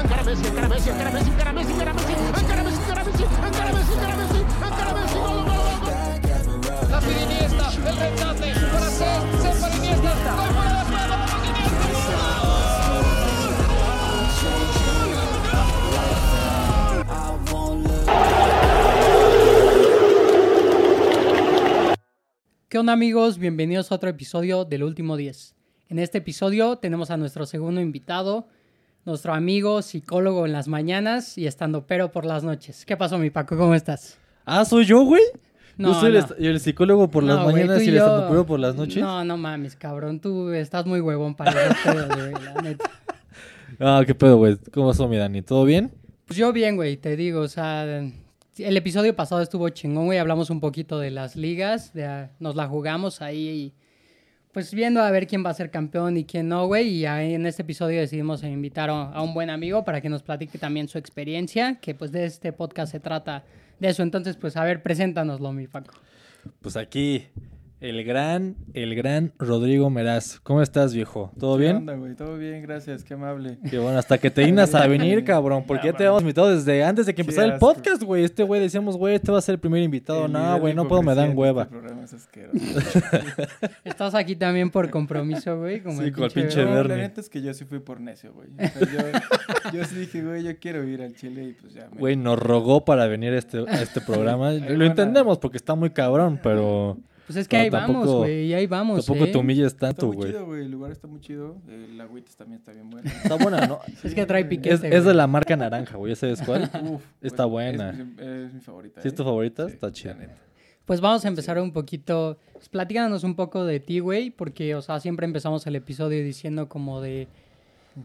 encara Messi, encara Messi, encara Messi, encara Messi, encara Messi, encara Messi, encara Messi, encara Messi, encara Messi, encara Messi, gol, gol, gol, gol. La pide Iniesta, el remate, para ser, ser para Iniesta, gol fuera de juego, vamos Iniesta. ¿Qué onda amigos? Bienvenidos a otro episodio del Último 10. En este episodio tenemos a nuestro segundo invitado, nuestro amigo psicólogo en las mañanas y estando pero por las noches. ¿Qué pasó mi Paco? ¿Cómo estás? Ah, ¿soy yo, güey? No, yo soy el, no. est- el psicólogo por las No, mañanas tú y el yo- estandopero por las noches. No, no mames, cabrón. Tú estás muy huevón para esos pedos, güey, la neta. Ah, qué pedo, güey. ¿Cómo pasó, mi Dani? ¿Todo bien? Pues yo bien, güey, te digo, o sea, el episodio pasado estuvo chingón, güey, hablamos un poquito de las ligas, de, nos la jugamos ahí y pues viendo a ver quién va a ser campeón y quién no, güey, y en este episodio decidimos invitar a, a un buen amigo para que nos platique también su experiencia, que pues de este podcast se trata de eso, entonces pues a ver, preséntanoslo, mi Paco. Pues aquí, el gran, el gran Rodrigo Meraz. ¿Cómo estás, viejo? ¿Todo ¿Qué bien? onda, güey? Todo bien, gracias, qué amable. Qué bueno, hasta que te dignas a venir, cabrón. Porque ya te habíamos invitado desde antes de que Qué empezara el podcast, güey. Este güey decíamos, güey, este va a ser el primer invitado. El no, güey, no puedo, me dan hueva. Este es asqueroso. Estás aquí también por compromiso, güey, como Sí, el como el pinche... Bernie. la neta es que yo sí fui por necio, güey. O sea, yo, yo sí dije, güey, yo quiero ir al Chile y pues ya. me- Güey, nos rogó para venir a este, a este programa. Lo entendemos porque está muy cabrón, pero Pues es que Pero ahí vamos, güey, y ahí vamos, tampoco ¿eh? te humilles Está tanto, muy güey. chido, güey. El lugar está muy chido. El agüitas también está bien bueno. Está buena, ¿no? Es que trae piquete, Es, es de la marca naranja, güey. ¿Ya sabes cuál? Uf, Está pues, buena. Es, mi- es mi favorita. ¿Sí es tu ¿eh? favorita? Sí, Está la chida. neta. Pues vamos a empezar un poquito, pues, platícanos un poco de ti, güey, porque, o sea, siempre empezamos el episodio diciendo como de,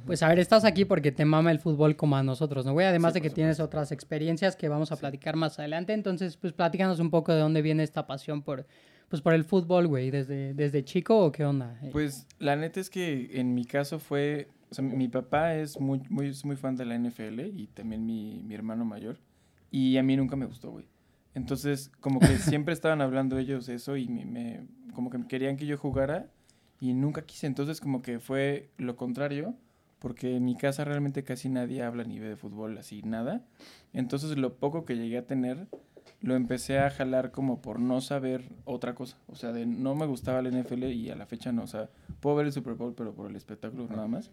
pues, a ver, estás aquí porque te mama el fútbol como a nosotros, ¿no, güey? Además Sí, de que tienes otras experiencias que vamos a platicar más adelante, entonces, pues, platícanos un poco de dónde viene esta pasión por, pues, por el fútbol, güey, desde, desde chico o qué onda. Eh, Pues la neta es que en mi caso fue, o sea, mi papá es muy, muy, es muy fan de la NFL y también mi, mi hermano mayor. Y a mí nunca me gustó, güey. Entonces, como que siempre estaban hablando ellos eso y me, me- como que querían que yo jugara y nunca quise. Entonces, como que fue lo contrario, porque en mi casa realmente casi nadie habla ni ve de fútbol, así nada. Entonces, lo poco que llegué a tener, lo empecé a jalar como por no saber otra cosa. O sea, de no me gustaba la NFL y a la fecha no. O sea, puedo ver el Super Bowl, pero por el espectáculo nada más.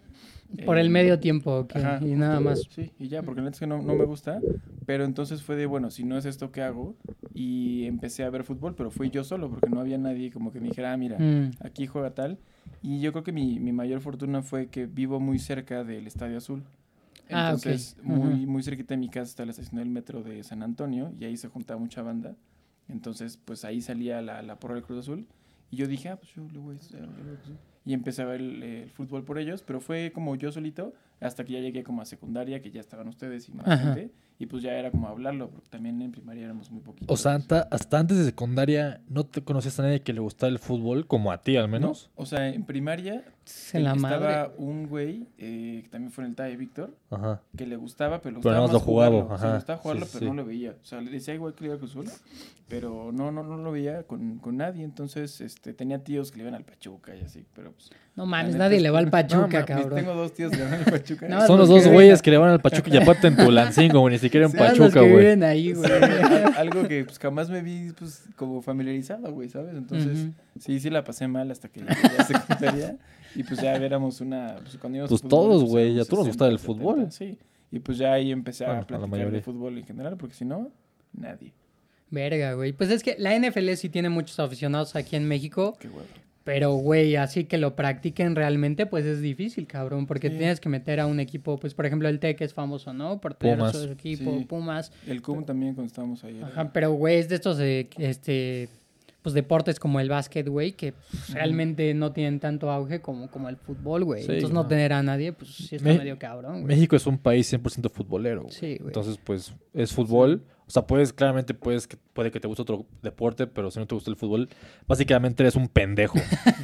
por Eh, el medio tiempo que- Ajá, y nada más. Sí, y ya, porque la neta es que no, no me gusta. Pero entonces fue de, bueno, si no es esto, ¿qué hago? Y empecé a ver fútbol, pero fui yo solo, porque no había nadie como que me dijera, ah, mira, Mm, aquí juega tal. Y yo creo que mi, mi mayor fortuna fue que vivo muy cerca del Estadio Azul. Ah, ok. Entonces, Ujú. muy, muy cerquita de mi casa está la estación del metro de San Antonio y ahí se juntaba mucha banda. Entonces, pues ahí salía la, la porra del Cruz Azul. Y yo dije, ah, pues yo le voy a hacer. Y empecé a ver el, el fútbol por ellos, pero fue como yo solito, hasta que ya llegué como a secundaria, que ya estaban ustedes y más Ajá. gente. Y pues ya era como hablarlo, porque también en primaria éramos muy poquitos. O sea, anta- hasta antes de secundaria, ¿no te conocías a nadie que le gustara el fútbol como a ti, al ¿No? menos? O sea, en primaria en la estaba madre. un güey, eh, que también fue en el TAE, Víctor, Ajá. que le gustaba, pero le gustaba más lo jugaba, jugarlo. Le gustaba jugarlo, sí, pero sí. no lo veía. O sea, le decía igual que le iba a Cruz Azul, pero no, no, no lo veía con, con nadie. Entonces, este, tenía tíos que le iban al Pachuca y así, pero pues... No mames, nadie le va al No, Pachuca, mames, cabrón. Tengo dos tíos que le van al Pachuca. No, Son los dos güeyes que le van al Pachuca y aparte en Tulancingo, ni siquiera en Pachuca, güey. viven ahí, güey. Al- algo que pues jamás me vi pues como familiarizado, güey, ¿sabes? Entonces, sí, sí la pasé mal hasta que llegué a secundaria y pues ya éramos una pues, cuando íbamos a Pues fútbol, todos, pues, güey, ya todos nos gustaba el 60, fútbol. 70, sí. Y pues ya ahí empecé Bueno, a a la platicar de fútbol en general, porque si no, nadie. Verga, güey. Pues es que la NFL sí tiene muchos aficionados aquí en México, Qué huevo. Pero, güey, así que lo practiquen realmente, pues es difícil, cabrón, porque Sí. tienes que meter a un equipo, pues por ejemplo el TEC es famoso, ¿no? Por tener Pumas. su equipo, Sí. Pumas. El CUM también cuando estábamos ahí. Ajá, pero, güey, es de estos, de, este, pues deportes como el básquet, güey, que pues, realmente no tienen tanto auge como, como el fútbol, güey. Sí, Entonces no no. tener a nadie, pues sí está Me- medio cabrón, güey. México es un país 100% futbolero, güey. Sí, güey. Entonces, pues, es fútbol. O sea, puedes, claramente puedes, que, puede que te guste otro deporte, pero si no te gusta el fútbol, básicamente eres un pendejo.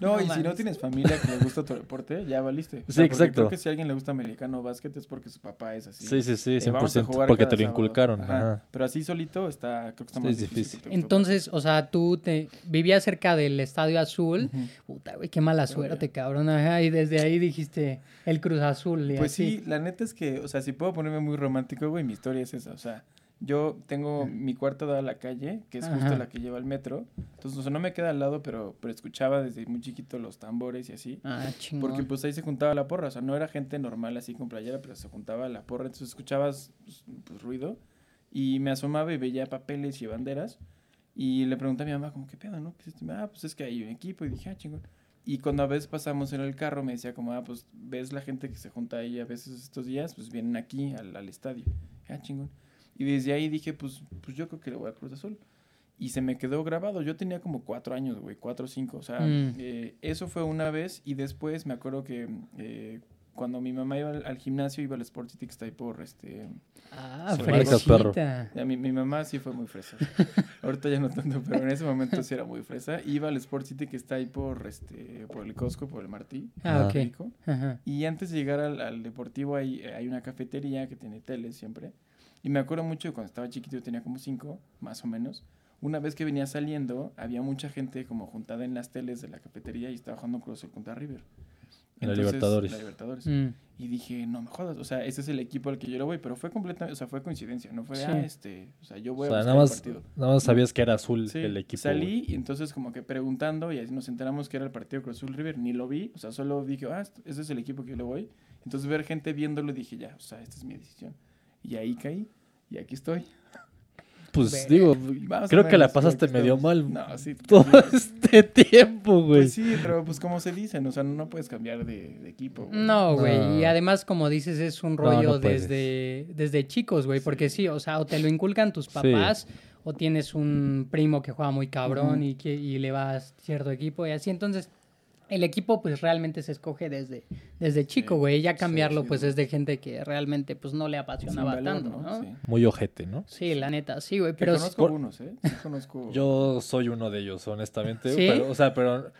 No, No y si no tienes familia que le gusta tu deporte, ya valiste. O Sí, sea, exacto. Creo que si a alguien le gusta americano o básquet es porque su papá es así. Sí, sí, sí, Eh, vamos a 100%. jugar Porque te lo sábado. inculcaron. Ajá. Ajá. Pero así solito está, creo que está Sí, más es difícil. Entonces, o sea, tú te vivías cerca del Estadio Azul. Puta, güey, qué mala suerte, cabrón. Ajá, y desde ahí dijiste el Cruz Azul. y Pues así. sí, la neta es que, o sea, si puedo ponerme muy romántico, güey, mi historia es esa. O sea, yo tengo mi cuarto dado a la calle, que es justo Ajá. la que lleva al metro. Entonces, o sea, no me queda al lado, pero, pero escuchaba desde muy chiquito los tambores y así. Ah, chingón. Porque pues ahí se juntaba la porra, o sea, no era gente normal así con playera, pero se juntaba la porra, entonces escuchabas pues, pues, ruido y me asomaba y veía papeles y banderas y le pregunté a mi mamá como, ¿qué pedo, no? ¿Qué es esto?". Ah, pues es que hay un equipo y dije, ah, chingón. Y cuando a veces pasamos en el carro me decía como, ah, pues ves la gente que se junta ahí a veces estos días, pues vienen aquí al, al estadio. Ah, chingón. Y desde ahí dije, pues, pues yo creo que le voy a Cruz Azul. Y se me quedó grabado. Yo tenía como cuatro años, güey, cuatro o cinco. O sea, Mm. eh, eso fue una vez y después me acuerdo que eh, cuando mi mamá iba al, al gimnasio, iba al Sport City que está ahí por, este... Ah, perro. fresita. ya, mi, mi mamá sí fue muy fresa. Ahorita ya no tanto, pero en ese momento sí era muy fresa. Iba al Sport City que está ahí por, este, por el Costco, por el Martí. Ah, Ah. ok. México. Ajá. Y antes de llegar al, al deportivo hay, hay una cafetería que tiene tele siempre. Y me acuerdo mucho de cuando estaba chiquito, yo tenía como cinco, más o menos. Una vez que venía saliendo, había mucha gente como juntada en las teles de la cafetería y estaba jugando Cruz Azul contra River. En la Entonces, Libertadores. la Libertadores. Mm. Y dije, no me jodas, o sea, ese es el equipo al que yo le voy, pero fue completamente, o sea, fue coincidencia, no fue, Sí. ah, este, o sea, yo voy O sea, a nada más, el partido. nada más sabías que era azul Sí, el equipo. salí güey. y entonces como que preguntando y así nos enteramos que era el partido Cruz Azul River, ni lo vi, o sea, solo dije, ah, esto- ese es el equipo que yo le voy. Entonces ver gente viéndolo dije, ya, o sea, esta es mi decisión. Y ahí caí y aquí estoy. Pues digo, Más creo que la pasaste medio mal No, sí. todo sí. este tiempo, güey. Pues sí, pero pues como se dicen, o sea, no puedes cambiar de, de equipo. güey. No, güey. No. Y además, como dices, es un rollo no desde, desde chicos, güey. Porque sí, o sea, o te lo inculcan tus papás, o tienes un primo que juega muy cabrón Ujú. y, que, y le vas a cierto equipo y así. Entonces, el equipo, pues realmente se escoge desde, desde chico, Sí, güey. Ya sí, cambiarlo, sí, pues es de gente que realmente, pues no le apasionaba valor, tanto, ¿no? Sí. Muy ojete, ¿no? Sí, la neta, sí, güey. Pero conozco por- algunos, ¿eh? Sí conozco. Yo soy uno de ellos, honestamente. ¿Sí? Pero, o sea, pero,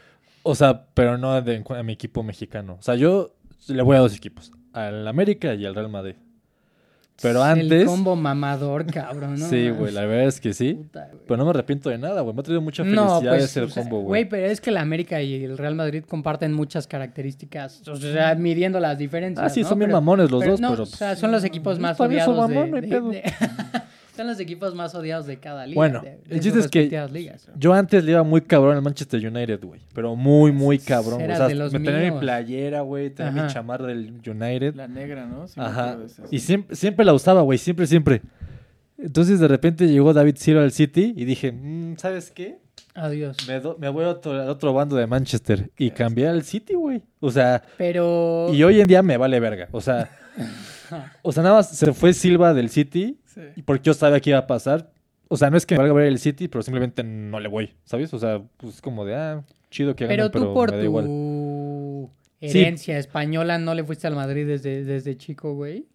o sea, pero no de, a mi equipo mexicano. O sea, yo le voy a dos equipos, al América y al Real Madrid. Pero El antes, combo mamador, cabrón, ¿no? sí, güey, la verdad es que sí. Puta. Pero no me arrepiento de nada, güey. Me ha traído mucha No, felicidad pues, ese o sea, combo, güey, güey. pero es que la América y el Real Madrid comparten muchas características, o sea, midiendo las diferencias, Ah, sí, ¿no? son bien mamones los pero dos, no, pero... o sea, son los equipos más Está bien, odiados son de, mamón, no hay de- pedo. de- son los equipos más odiados de cada liga. Bueno, de- de el chiste es que-. Yo antes le iba muy cabrón al Manchester United, güey. Pero muy, muy cabrón. güey. Eras O sea, de los me tenía mi playera, güey. Tenía mi chamarra del United. La negra, ¿no? Sí me Ajá. acuerdo de esas. Y siempre, siempre la usaba, güey. Siempre, siempre. Entonces, de repente llegó David Silva al City y dije, "Mm, ¿sabes qué? Adiós. Me, do- me voy a otro, al otro bando de Manchester. Y cambié al City, güey. O sea, Pero y hoy en día me vale verga. O sea, o sea, nada más se fue Silva del City Sí. y porque yo sabía que iba a pasar. O sea, no es que me valga ver el City, pero simplemente no le voy, ¿sabes? O sea, pues como de, ah, chido que pero ganen, pero, tú por me da igual. tu Sí. herencia española no le fuiste al Madrid desde, desde chico, güey.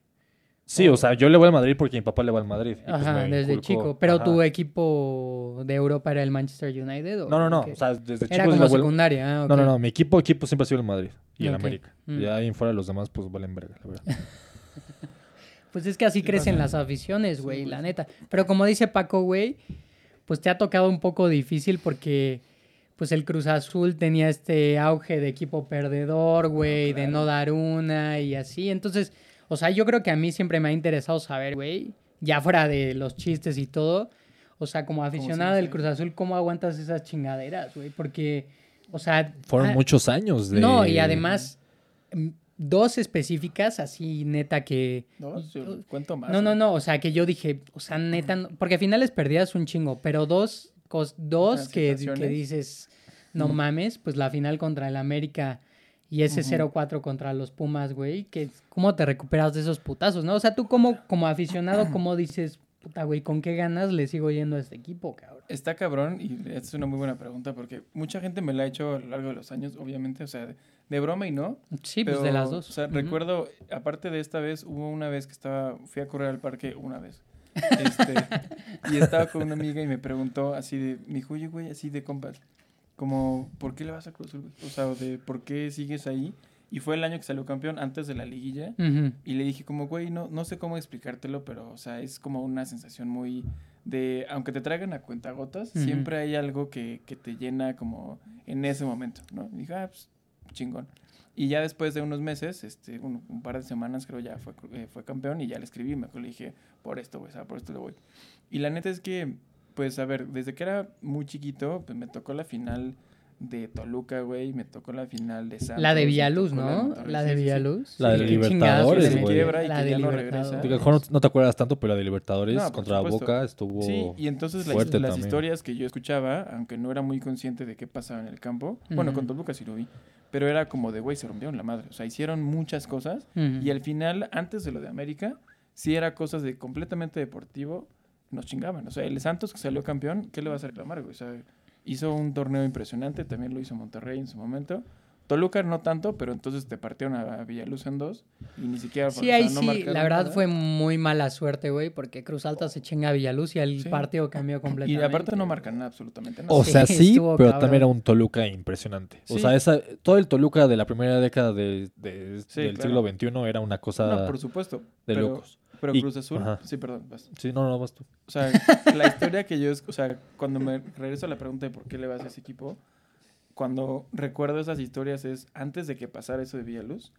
Sí, o sea, yo le voy al Madrid porque mi papá le va al Madrid. y pues Ajá, desde inculcó. chico. Pero Ajá. tu equipo de Europa era el Manchester United. ¿o No, no, no. O sea, desde chico era como secundaria. ah, No, no, no. Mi equipo, equipo siempre ha sido el Madrid y el Ok. América. Mm. Y ahí en fuera los demás, pues valen verga, la verdad. Pues es que así Sí crecen las aficiones, güey, pues. la neta. Pero como dice Paco, güey, pues te ha tocado un poco difícil porque pues el Cruz Azul tenía este auge de equipo perdedor, güey, de no dar una y así. Entonces, o sea, yo creo que a mí siempre me ha interesado saber, güey, ya fuera de los chistes y todo, o sea, como aficionado del? Cruz Azul, ¿cómo aguantas esas chingaderas, güey? Porque, o sea... Fueron ah, muchos años de... No, y además, dos específicas, así neta que... No, cuento más. No, no, no, o sea, que yo dije, o sea, neta, no- porque al final les perdías un chingo, pero dos, cos- dos que, dices, no mames, pues la final contra el América y ese Ujú. 0-4 contra los Pumas, güey, que cómo te recuperas de esos putazos, ¿no? O sea, tú como, como aficionado, ¿cómo dices, puta, güey, con qué ganas le sigo yendo a este equipo, cabrón? Está cabrón y es una muy buena pregunta porque mucha gente me la ha hecho a lo largo de los años, obviamente, o sea, de, broma y no. Sí, pues de pero, las dos. O sea, recuerdo, aparte de esta vez, hubo una vez que estaba, fui a correr al parque una vez. Este, y estaba con una amiga y me preguntó así de, me dijo, oye, güey, así de compas, como, ¿por qué le vas a Cruz? O sea, de por qué sigues ahí. Y fue el año que salió campeón antes de la liguilla. Y le dije como, güey, no, no sé cómo explicártelo, pero, o sea, es como una sensación muy de, aunque te traigan a cuentagotas, Ujú. siempre hay algo que, que te llena como en ese momento, ¿no? Y dije, ah, pues, chingón. Y ya después de unos meses, este, un, par de semanas creo ya fue, eh, fue campeón y ya le escribí, me acuerdo, le dije, por esto, güey, por esto le voy. Y la neta es que, pues, a ver, desde que era muy chiquito, pues me tocó la final de Toluca, güey, me tocó la final de Santos. La de Villaluz, ¿no? La de sí, sí. Villaluz. La de Libertadores, güey. La que de Libertadores. mejor no, no te acuerdas tanto, pero la de Libertadores No, contra supuesto. Boca estuvo. Sí, y entonces la- fuerte las también. historias que yo escuchaba, aunque no era muy consciente de qué pasaba en el campo, bueno, con Toluca sí lo vi, pero era como de, güey, se rompieron la madre. O sea, hicieron muchas cosas y al final, antes de lo de América, sí era cosas de completamente deportivo, nos chingaban. O sea, el Santos que salió campeón, ¿qué le vas a reclamar, güey? O sea, hizo un torneo impresionante, también lo hizo Monterrey en su momento. Toluca no tanto, pero entonces te partieron a Villaluz en dos y ni siquiera... Sí, sea, ahí no sí, la verdad nada. fue muy mala suerte, güey, porque Cruz Alta se chinga a Villaluz y el Sí. partido cambió Y completamente. aparte no marcan nada, absolutamente nada. O sea, sí, pero cabrón. también era un Toluca impresionante. O sea, esa, todo el Toluca de la primera década de, de- Sí, del claro. siglo XXI era una cosa No, por supuesto. de pero, locos. Pero Y- Cruz Azul, ajá. sí, perdón. vas. Sí, no, no, vas tú. O sea, la historia que yo, o sea, cuando me regreso a la pregunta de por qué le vas a ese equipo, cuando recuerdo esas historias es antes de que pasara eso de Villaluz,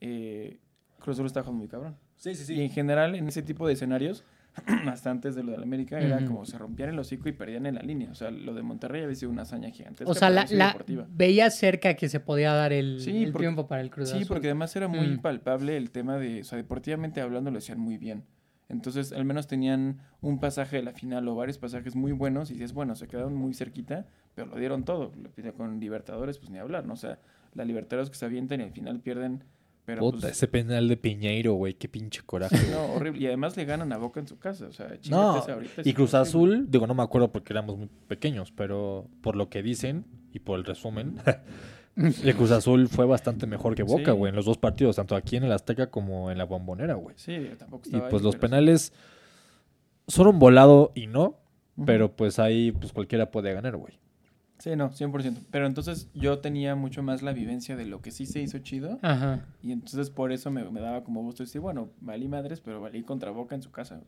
eh, Cruz Azul estaba jugando muy cabrón. Sí, sí, Y en general, en ese tipo de escenarios, hasta antes de lo de la América, era como se rompían el hocico y perdían en la línea. O sea, lo de Monterrey había sido una hazaña gigantesca. O sea, la, la deportiva. veía cerca que se podía dar el, Sí, el porque- triunfo para el Cruz Sí, Azul. porque además era muy Mm. palpable el tema de, o sea, deportivamente hablando lo hacían muy bien. Entonces, al menos tenían un pasaje de la final o varios pasajes muy buenos y dices, bueno, se quedaron muy cerquita, pero lo dieron todo. Con Libertadores, pues ni hablar, ¿no? O sea, la Libertadores que se avientan y al final pierden, pero Puta, pues, ese penal de Piñeiro, güey, qué pinche coraje. no, horrible. Y además le ganan a Boca en su casa, o sea, No, ahorita, y Cruz. Azul, digo, no me acuerdo porque éramos muy pequeños, pero por lo que dicen y por el resumen, el Cruz Azul fue bastante mejor que Boca, Sí. güey, en los dos partidos, tanto aquí en el Azteca como en la Bombonera, güey. Sí, tampoco Y estaba pues ahí, los penales son un volado y no, pero pues ahí pues cualquiera puede ganar, güey. Sí, no, 100%. Pero entonces yo tenía mucho más la vivencia de lo que sí se hizo chido. Ajá. Y entonces por eso me, me daba como gusto decir, bueno, valí madres, pero valí contra Boca en su casa.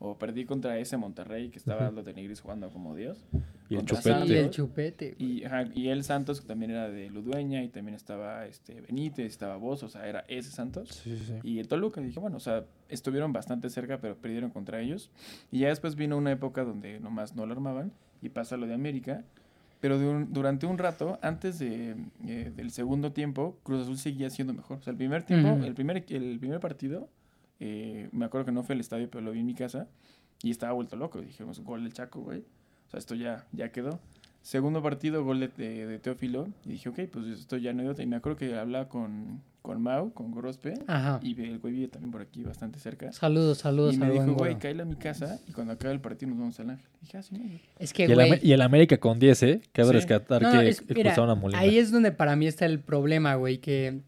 O perdí contra ese Monterrey que estaba los de Nigris jugando como Dios. Y el chupete. Y el chupete. Y, ajá, y el Santos, que también era de Ludueña, y también estaba este Benítez, estaba Vos, o sea, era ese Santos. Sí, sí, sí. Y el Toluca, dije, bueno, o sea, estuvieron bastante cerca, pero perdieron contra ellos. Y ya después vino una época donde nomás no lo armaban, y pasa lo de América. Pero durante un rato, antes de, eh, del segundo tiempo, Cruz Azul seguía siendo mejor. O sea, el primer tiempo, el, primer, el primer partido, eh, me acuerdo que no fue al estadio, pero lo vi en mi casa, y estaba vuelto loco. Dijimos, gol del Chaco, güey. O sea, esto ya, ya quedó. Segundo partido, gol de, de- de Teófilo. Y dije, ok, pues esto ya no hay otra. Y me acuerdo que hablaba con, con Mau, con Gorospe. Ajá. Y el güey vive también por aquí, bastante cerca. Saludos, saludos y me dijo, güey, cállate a mi casa y cuando acabe el partido nos vamos al Ángel. dije, ah, sí, no, güey. Es que, Y el, güey. Ame- y el América con 10, ¿eh? Cabe Sí. rescatar No, que es- mira, expulsaron a Molina. Ahí es donde para mí está el problema, güey, que...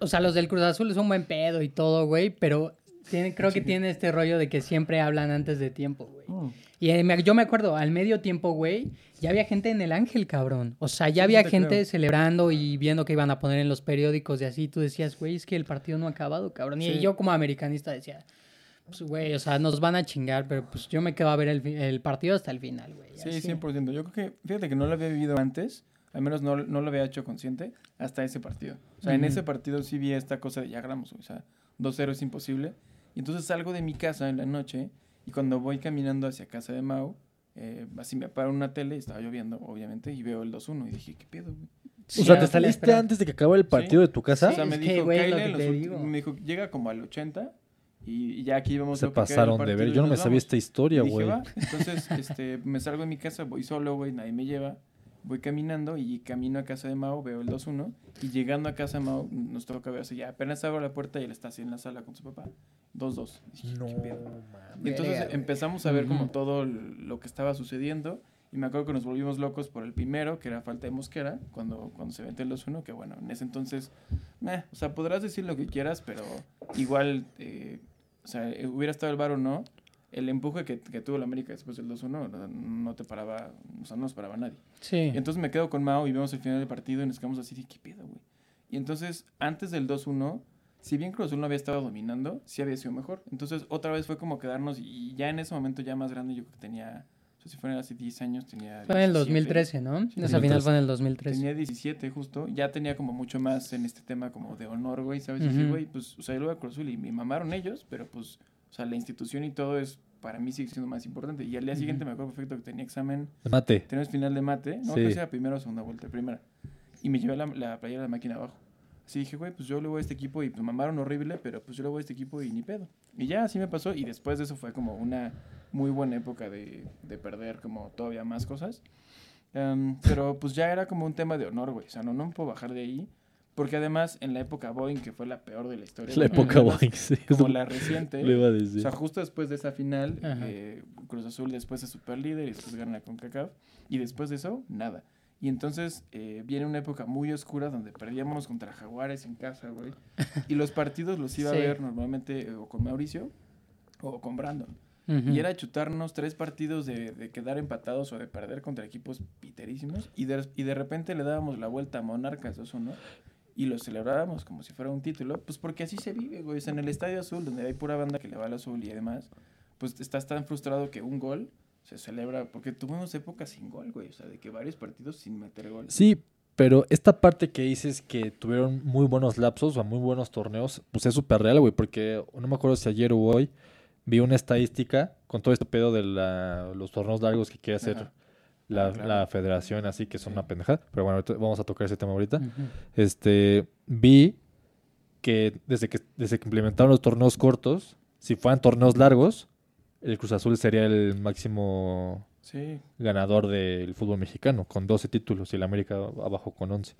O sea, los del Cruz Azul es un buen pedo y todo, güey, pero tiene, creo que tiene este rollo de que siempre hablan antes de tiempo, güey. Y eh, me- yo me acuerdo, al medio tiempo, güey, ya había gente en el Ángel, cabrón. O sea, ya Sí, había te gente creo. celebrando y viendo que iban a poner en los periódicos y así. Tú decías, güey, es que el partido no ha acabado, cabrón. Y yo como americanista decía, pues, güey, o sea, nos van a chingar, pero pues yo me quedo a ver el, el partido hasta el final, güey. Sí, así. 100%. Yo creo que, fíjate que no lo había vivido antes, al menos no, no lo había hecho consciente hasta ese partido. O sea, en Ujú. ese partido sí vi esta cosa de ya ganamos, o sea, 2-0 es imposible. Y entonces salgo de mi casa en la noche y cuando voy caminando hacia casa de Mau, eh, así me paro una tele, estaba lloviendo, obviamente, y veo el 2-1 y dije, ¿qué pedo, güey? O sea, ¿te saliste espera. antes de que acabara el partido de tu casa? o sea, me es que, dijo, güey, lo digo. me dijo, llega como al 80 y, y ya aquí Se lo que queda del pasaron de ver. y Yo no me sabía vamos". esta historia, Y güey. Entonces, este, me salgo de mi casa, voy solo, güey, nadie me lleva. Voy caminando y camino a casa de Mao, veo el 2-1. Y llegando a casa de Mao, nos toca ver así, ya apenas abro la puerta y él está así en la sala con su papá. 2-2. Dije, No, "¿Qué pedo?". mames. Y entonces empezamos a ver como todo lo que estaba sucediendo. Y me acuerdo que nos volvimos locos por el primero, que era falta de Mosquera, cuando, cuando se mete el 2-1, que bueno, en ese entonces, meh, o sea, podrás decir lo que quieras, pero igual, eh, o sea, eh, hubiera estado el bar o no, el empuje que, que tuvo la América después del 2-1 no, no te paraba, o sea, no nos paraba nadie. Sí. Y entonces me quedo con Mao y vemos el final del partido y nos quedamos así de qué pedo, güey. Y entonces, antes del 2-1, si bien Cruz Azul no había estado dominando, sí había sido mejor. Entonces, otra vez fue como quedarnos y ya en ese momento ya más grande, yo creo que tenía, o sea, si fueran así 10 años, tenía... Fue en el 17. 2013, ¿no? Sí, Esa final 2013. fue en el 2013. Tenía 17 justo, ya tenía como mucho más en este tema como de honor, güey, ¿sabes? Y dije, Ujú. güey, pues, o sea, yo lo voy a Cruz Azul y me mamaron ellos, pero pues, o sea, la institución y todo es, para mí sigue siendo más importante. Y al día siguiente me acuerdo perfecto que tenía examen, Mate. tenemos final de mate, no, Sí. que era primera o segunda vuelta, primera. Y me llevé la, la playera de la máquina abajo. Así dije, güey, pues yo le voy a este equipo y pues mamaron horrible, pero pues yo le voy a este equipo y ni pedo. Y ya así me pasó y después de eso fue como una muy buena época de, de perder como todavía más cosas. Em, pero pues ya era como un tema de honor, güey. O sea, no, no me puedo bajar de ahí. Porque además en la época Boeing, que fue la peor de la historia. La época además, Boeing, sí. Como la reciente. Lo iba a O decir. sea, justo después de esa final, eh, Cruz Azul después es super líder y después gana la CONCACAF. Y después de eso, nada. Y entonces eh, viene una época muy oscura donde perdíamos contra Jaguares en casa, güey. Y los partidos los iba Sí. a ver normalmente eh, o con Mauricio o con Brandon. Y era chutarnos tres partidos de, de quedar empatados o de perder contra equipos piterísimos. Y de, y de repente le dábamos la vuelta a Monarcas 2-1 y lo celebrábamos como si fuera un título. Pues porque así se vive, güey. O sea, en el Estadio Azul, donde hay pura banda que le va al azul y además, pues estás tan frustrado que un gol se celebra. Porque tuvimos épocas sin gol, güey. O sea, de que varios partidos sin meter gol. Sí, pero esta parte que dices que tuvieron muy buenos lapsos o muy buenos torneos, pues es súper real, güey, porque no me acuerdo si ayer o hoy vi una estadística con todo este pedo de la- los torneos largos que quiere hacer Ajá. La, claro. la federación, así que son una pendejada. Pero bueno, vamos a tocar ese tema ahorita. Este, vi que desde que desde que implementaron los torneos cortos, si fueran torneos largos, el Cruz Azul sería el máximo Sí. ganador del fútbol mexicano, con 12 títulos y el América abajo con 11.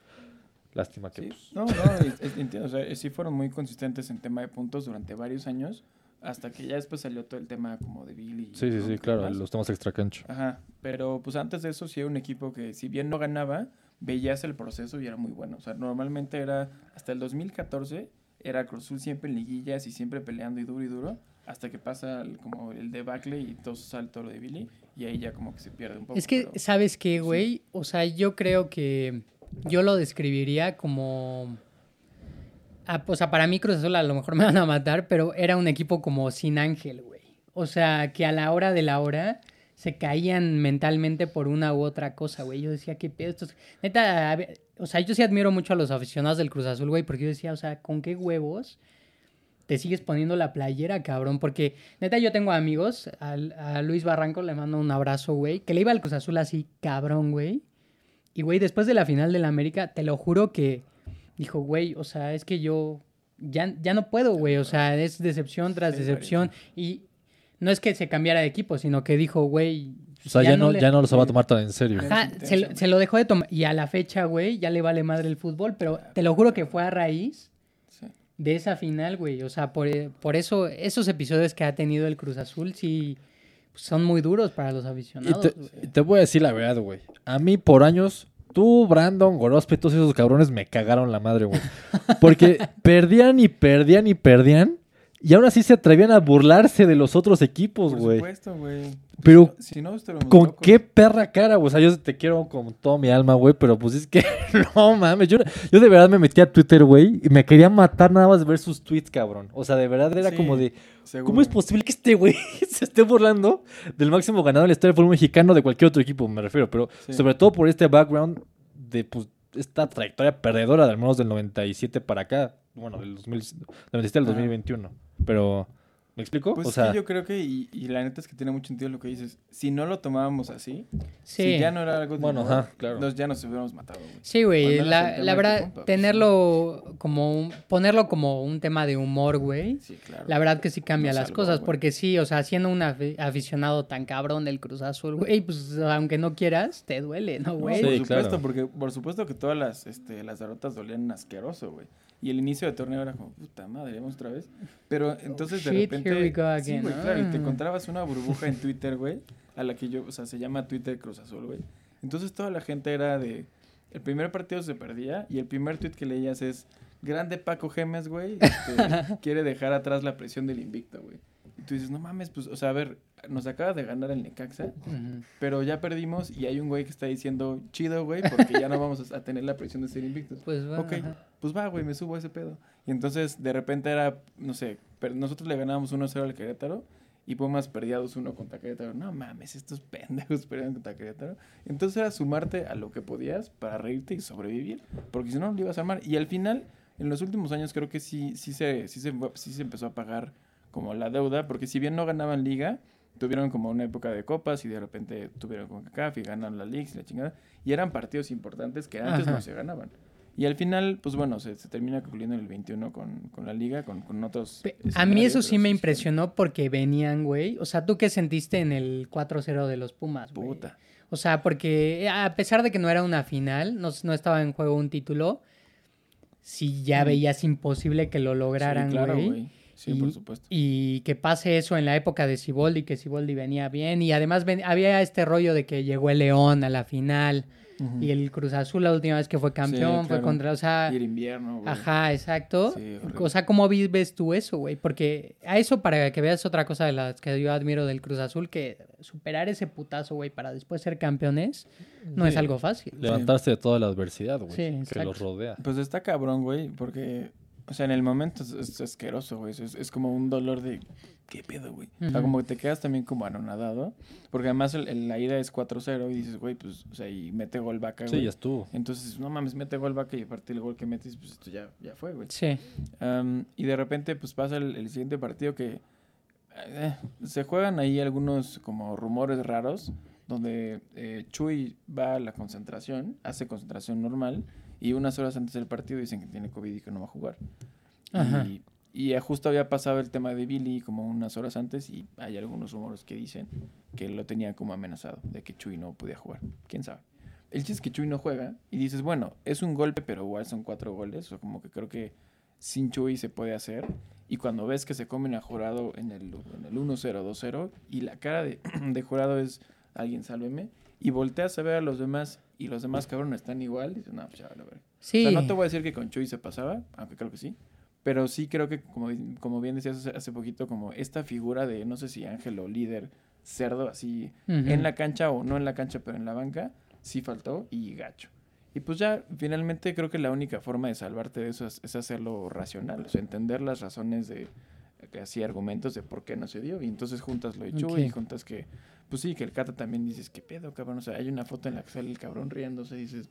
Lástima que Sí, pues, no, no, es- es- entiendo. O sea, sí fueron muy consistentes en tema de puntos durante varios años, hasta que ya después salió todo el tema como de Billy. y Sí, sí, todo sí, claro, demás. los temas extracancha. Ajá, pero pues antes de eso sí era un equipo que si bien no ganaba, veías el proceso y era muy bueno. O sea, normalmente era, hasta el 2014, era Cruz Azul siempre en liguillas y siempre peleando y duro y duro, hasta que pasa el- como el debacle y todo salto lo de Billy, y ahí ya como que se pierde un poco. Es que, pero- ¿sabes qué, güey? O sea, yo creo que yo lo describiría como... Ah, o sea, para mí Cruz Azul a lo mejor me van a matar, pero era un equipo como sin ángel, güey. O sea, que a la hora de la hora se caían mentalmente por una u otra cosa, güey. Yo decía, qué pedo. Neta, o sea, yo sí admiro mucho a los aficionados del Cruz Azul, güey, porque yo decía, o sea, ¿con qué huevos te sigues poniendo la playera, cabrón? Porque, neta, yo tengo amigos, a, Luis Barranco le mando un abrazo, güey, que le iba al Cruz Azul así, cabrón, güey. Y, güey, después de la final del América, te lo juro que dijo, güey, o sea, es que yo ya, ya no puedo, güey. O sea, es decepción tras Sí, decepción. Y no es que se cambiara de equipo, sino que dijo, güey. O sea, ya, no, le- ya no los va a tomar tan en serio. Ajá. Se, lo- se lo dejó de tomar. Y a la fecha, güey, ya le vale madre el fútbol. Pero te lo juro que fue a raíz de esa final, güey. O sea, por, por eso, esos episodios que ha tenido el Cruz Azul, sí, pues, son muy duros para los Y aficionados. te, y te voy a decir la verdad, güey. A mí por años, tú, Brandon, Gorospe, todos esos cabrones me cagaron la madre, güey. Porque perdían y perdían y perdían. Y aún así se atrevían a burlarse de los otros equipos, Por güey. supuesto, güey. Pero, Si no, estuviéramos ¿Con locos. qué perra cara, güey? O sea, yo te quiero con toda mi alma, güey, pero pues es que no mames. Yo, yo de verdad me metí a Twitter, güey, y me quería matar nada más de ver sus tweets, cabrón. O sea, de verdad era Sí, como de, seguro. ¿cómo es posible que este güey se esté burlando del máximo ganador de la historia del fútbol mexicano de cualquier otro equipo, me refiero? Pero Sí. sobre todo por este background de, pues, esta trayectoria perdedora, de al menos del 97 para acá. Bueno, del 2000 97 al Ajá. 2021. Pero, ¿me explico? Pues o sea, que yo creo que, y, y la neta es que tiene mucho sentido lo que dices. Si no lo tomábamos así, Sí. si ya no era algo de Bueno, ajá, claro. nos- ya nos hubiéramos matado, güey. Sí, güey, la, la verdad, compa, tenerlo como un, ponerlo como un tema de humor, güey. Sí, claro. La verdad que sí cambia Nos las salvó, cosas, güey. porque sí, o sea, siendo un afi- aficionado tan cabrón del Cruz Azul, güey, pues aunque no quieras, te duele, ¿no, No, güey? Sí, por supuesto, claro. porque por supuesto que todas las, este, las derrotas dolían asqueroso, güey. Y el inicio de torneo era como, puta madre, vamos otra vez. Pero entonces de Oh, shit, repente. go sí, again, güey, claro, y te ah. encontrabas una burbuja en Twitter, güey, a la que yo, o sea, se llama Twitter Cruz Azul, güey. Entonces toda la gente era de. El primer partido se perdía y el primer tweet que leías es: Grande Paco Gemes, güey, este, quiere dejar atrás la presión del invicto, güey. Y tú dices, no mames, pues, o sea, a ver, nos acaba de ganar el Necaxa, pero ya perdimos y hay un güey que está diciendo, chido, güey, porque ya no vamos a tener la presión de ser invictos. Pues va. Ok, ajá. pues va, güey, me subo a ese pedo. Y entonces, de repente era, no sé, pero nosotros le ganábamos 1-0 al Querétaro y Pumas perdía 2-1 contra Querétaro. No mames, estos pendejos perdieron contra Querétaro. Entonces era sumarte a lo que podías para reírte y sobrevivir, porque si no, no lo ibas a armar. Y al final, en los últimos años, creo que sí, sí, se, sí, se, sí se empezó a pagar como la deuda, porque si bien no ganaban liga, tuvieron como una época de copas y de repente tuvieron con CACAF y ganaron la Liga y la chingada. Y eran partidos importantes que antes Ajá. no se ganaban. Y al final, pues bueno, se, se termina concluyendo en el 21 con, con la liga, con, con otros... A mí eso sí me impresionó porque venían, güey. O sea, ¿tú qué sentiste en el 4-0 de los Pumas, güey? Puta. O sea, porque a pesar de que no era una final, no, no estaba en juego un título, sí ya Mm. veías imposible que lo lograran, Sí, claro, güey. güey. Sí, y, por supuesto. y que pase eso en la época de Siboldi, que Siboldi venía bien. Y además ven- había este rollo de que llegó el León a la final. Y el Cruz Azul la última vez que fue campeón fue claro. contra, o sea, Y el invierno, güey. ajá, exacto. Sí, o sea, ¿cómo vives tú eso, güey? Porque a eso para que veas otra cosa de las que yo admiro del Cruz Azul, que superar ese putazo, güey, para después ser campeones, no es algo fácil. Levantarse de toda la adversidad, güey, Sí, que los rodea. Pues está cabrón, güey, porque, o sea, en el momento es, es asqueroso, güey. Es, es como un dolor de, ¿qué pedo, güey? O sea, como que te quedas también como anonadado, porque además el- el- la ida es 4-0 y dices, güey, pues, o sea, y mete gol vaca, Sí, güey. ya estuvo. Entonces, no mames, mete gol vaca y aparte el gol que metes, pues esto ya, ya fue, güey. Sí. Am, y de repente, pues pasa el, el siguiente partido que eh, se juegan ahí algunos como rumores raros, donde eh, Chuy va a la concentración, hace concentración normal, y unas horas antes del partido dicen que tiene COVID y que no va a jugar. Ajá. Y, y justo había pasado el tema de Billy como unas horas antes, y hay algunos rumores que dicen que lo tenía como amenazado, de que Chuy no podía jugar. ¿Quién sabe? El chiste es que Chuy no juega, y dices, bueno, es un golpe, pero igual son cuatro goles, o como que creo que sin Chuy se puede hacer. Y cuando ves que se comen a Jurado en el, en el 1-0, 2-0, y la cara de, de Jurado es, alguien sálveme, y volteas a ver a los demás, y los demás cabrones están igual, dices, no, pues ya vale, ver. Sí. O sea, no te voy a decir que con Chuy se pasaba, aunque creo que sí. Pero sí creo que, como, como bien decías hace, poquito, como esta figura de, no sé si ángel o líder, cerdo, así, Ujú. en la cancha o no en la cancha, pero en la banca, sí faltó y gacho. Y pues ya, finalmente creo que la única forma de salvarte de eso es, es hacerlo racional, o sea, entender las razones de, así argumentos de por qué no se dio. Y entonces juntas lo de Chuy Ok. y juntas que, pues sí, que el Cata también dices, ¿qué pedo, cabrón? O sea, hay una foto en la que sale el cabrón riéndose y dices,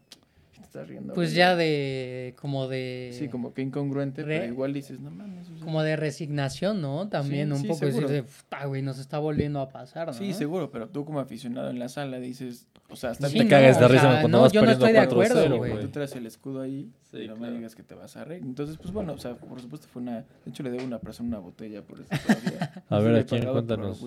¿qué te estás riendo? Pues güey?" ya de. como de. Sí, como que incongruente, Re- pero igual dices, no mames. o sea, como de resignación, ¿no? También Sí, un sí, poco decir seguro. de, "Puta, güey, nos está volviendo a pasar, ¿no? Sí, seguro, pero tú como aficionado en la sala dices, o sea, hasta Sí, te no, cagas de o risa sea, cuando no, vas yo no perdiendo estoy de 4-0, acuerdo, güey. Tú traes el escudo ahí Sí, y no claro. me digas que te vas a reír. Entonces, pues bueno, o sea, por supuesto fue una... De hecho, le debo a una persona una botella por eso todavía. A ver, ¿a quién? Cuéntanos.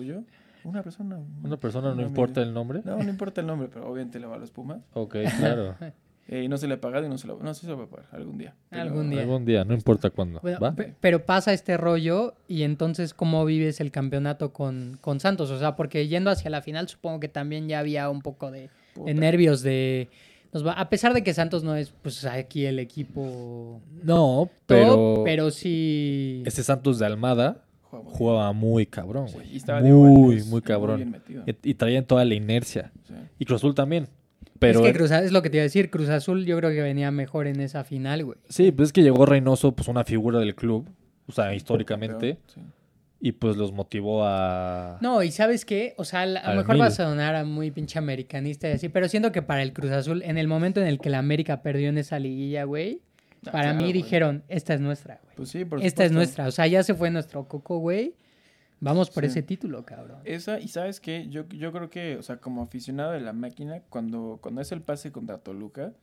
Una persona. Una persona, no importa el nombre. No, no importa el nombre, pero obviamente le va a los Pumas. Ok, claro. Eh, y no se le ha pagado y no se lo... No, sí se lo va a pagar algún día. Pero- Algún día. Algún día, no importa cuándo. Bueno, ¿Va? pe- pero pasa este rollo y entonces cómo vives el campeonato con, con Santos, o sea, porque yendo hacia la final supongo que también ya había un poco de, de nervios de nos va- a pesar de que Santos no es pues aquí el equipo No, top, pero, pero sí ese Santos de Almada Jugaba muy cabrón, Sí, güey. y muy, muy cabrón. bien y, y traían toda la inercia. Sí. Y Cruz Azul también. Pero es que Cruz, es lo que te iba a decir, Cruz Azul yo creo que venía mejor en esa final, güey. sí, pues es que llegó Reynoso, pues una figura del club, o sea, históricamente, Sí. y pues los motivó a... No, y ¿sabes qué? O sea, a lo mejor mil. va a sonar a muy pinche americanista y así, pero siento que para el Cruz Azul, en el momento en el que la América perdió en esa liguilla, güey, para claro, mí güey. dijeron, esta es nuestra, güey. Pues sí, por Esta es nuestra. O sea, ya se fue nuestro coco, güey. Vamos por Sí. ese título, cabrón. Esa, y sabes qué, yo, yo creo que, o sea, como aficionado de la máquina, cuando, cuando es el pase contra Toluca,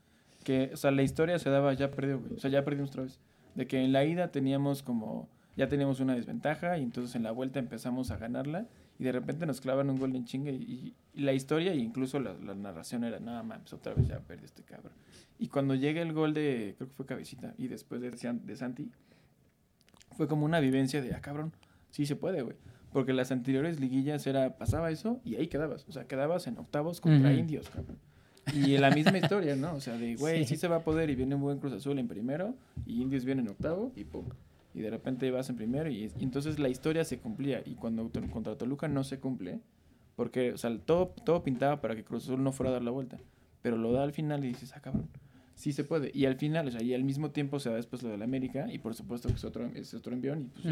que, o sea, la historia se daba, ya perdió, güey. O sea, ya perdimos otra vez. De que en la ida teníamos como, ya teníamos una desventaja, y entonces en la vuelta empezamos a ganarla, y de repente nos clavan un gol en chinga, y, y la historia, e incluso la, la narración era, nada más, otra vez ya perdió este cabrón. Y cuando llega el gol de, creo que fue Cabecita, y después de, San- de Santi, fue como una vivencia de, ah, cabrón, sí se puede, güey. Porque las anteriores liguillas era, pasaba eso y ahí quedabas. O sea, quedabas en octavos contra indios, cabrón. Y la misma historia, ¿no? O sea, de, güey, Sí. sí. se va a poder y viene un buen Cruz Azul en primero y indios viene en octavo y pum. Y de repente vas en primero y, y entonces la historia se cumplía. Y cuando contra Toluca no se cumple, porque, o sea, todo, todo pintaba para que Cruz Azul no fuera a dar la vuelta. Pero lo da al final y dices, ah, cabrón, sí se puede. Y al final, o sea, y al mismo tiempo se da después lo del América. Y por supuesto que es otro, es otro envión. Y pues ya,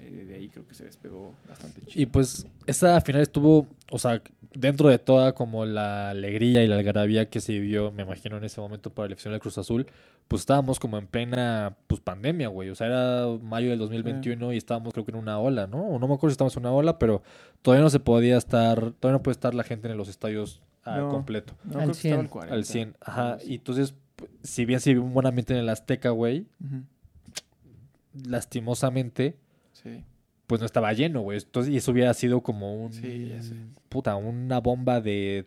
eh, de ahí creo que se despegó bastante chido. Y pues esa final estuvo, o sea, dentro de toda como la alegría y la algarabía que se vivió, me imagino en ese momento para la afición del Cruz Azul, pues estábamos como en plena pues pandemia, güey. O sea, era mayo del 2021 y estábamos creo que en una ola, ¿no? O no me acuerdo si estábamos en una ola, pero todavía no se podía estar, todavía no puede estar la gente en los estadios ah, No. completo. No, Al creo que estaba 100. al 40. Al 100. Ajá. Y entonces, si bien se vivió un buen ambiente en el Azteca, güey, lastimosamente, Sí. pues no estaba lleno, güey. Entonces, y eso hubiera sido como un. Sí, ya sé. Puta, una bomba de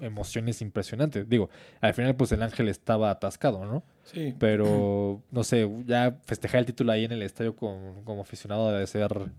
emociones impresionantes. Digo, al final, pues el ángel estaba atascado, ¿no? Sí. Pero, no sé, ya festejar el título ahí en el estadio con- como aficionado debe ser.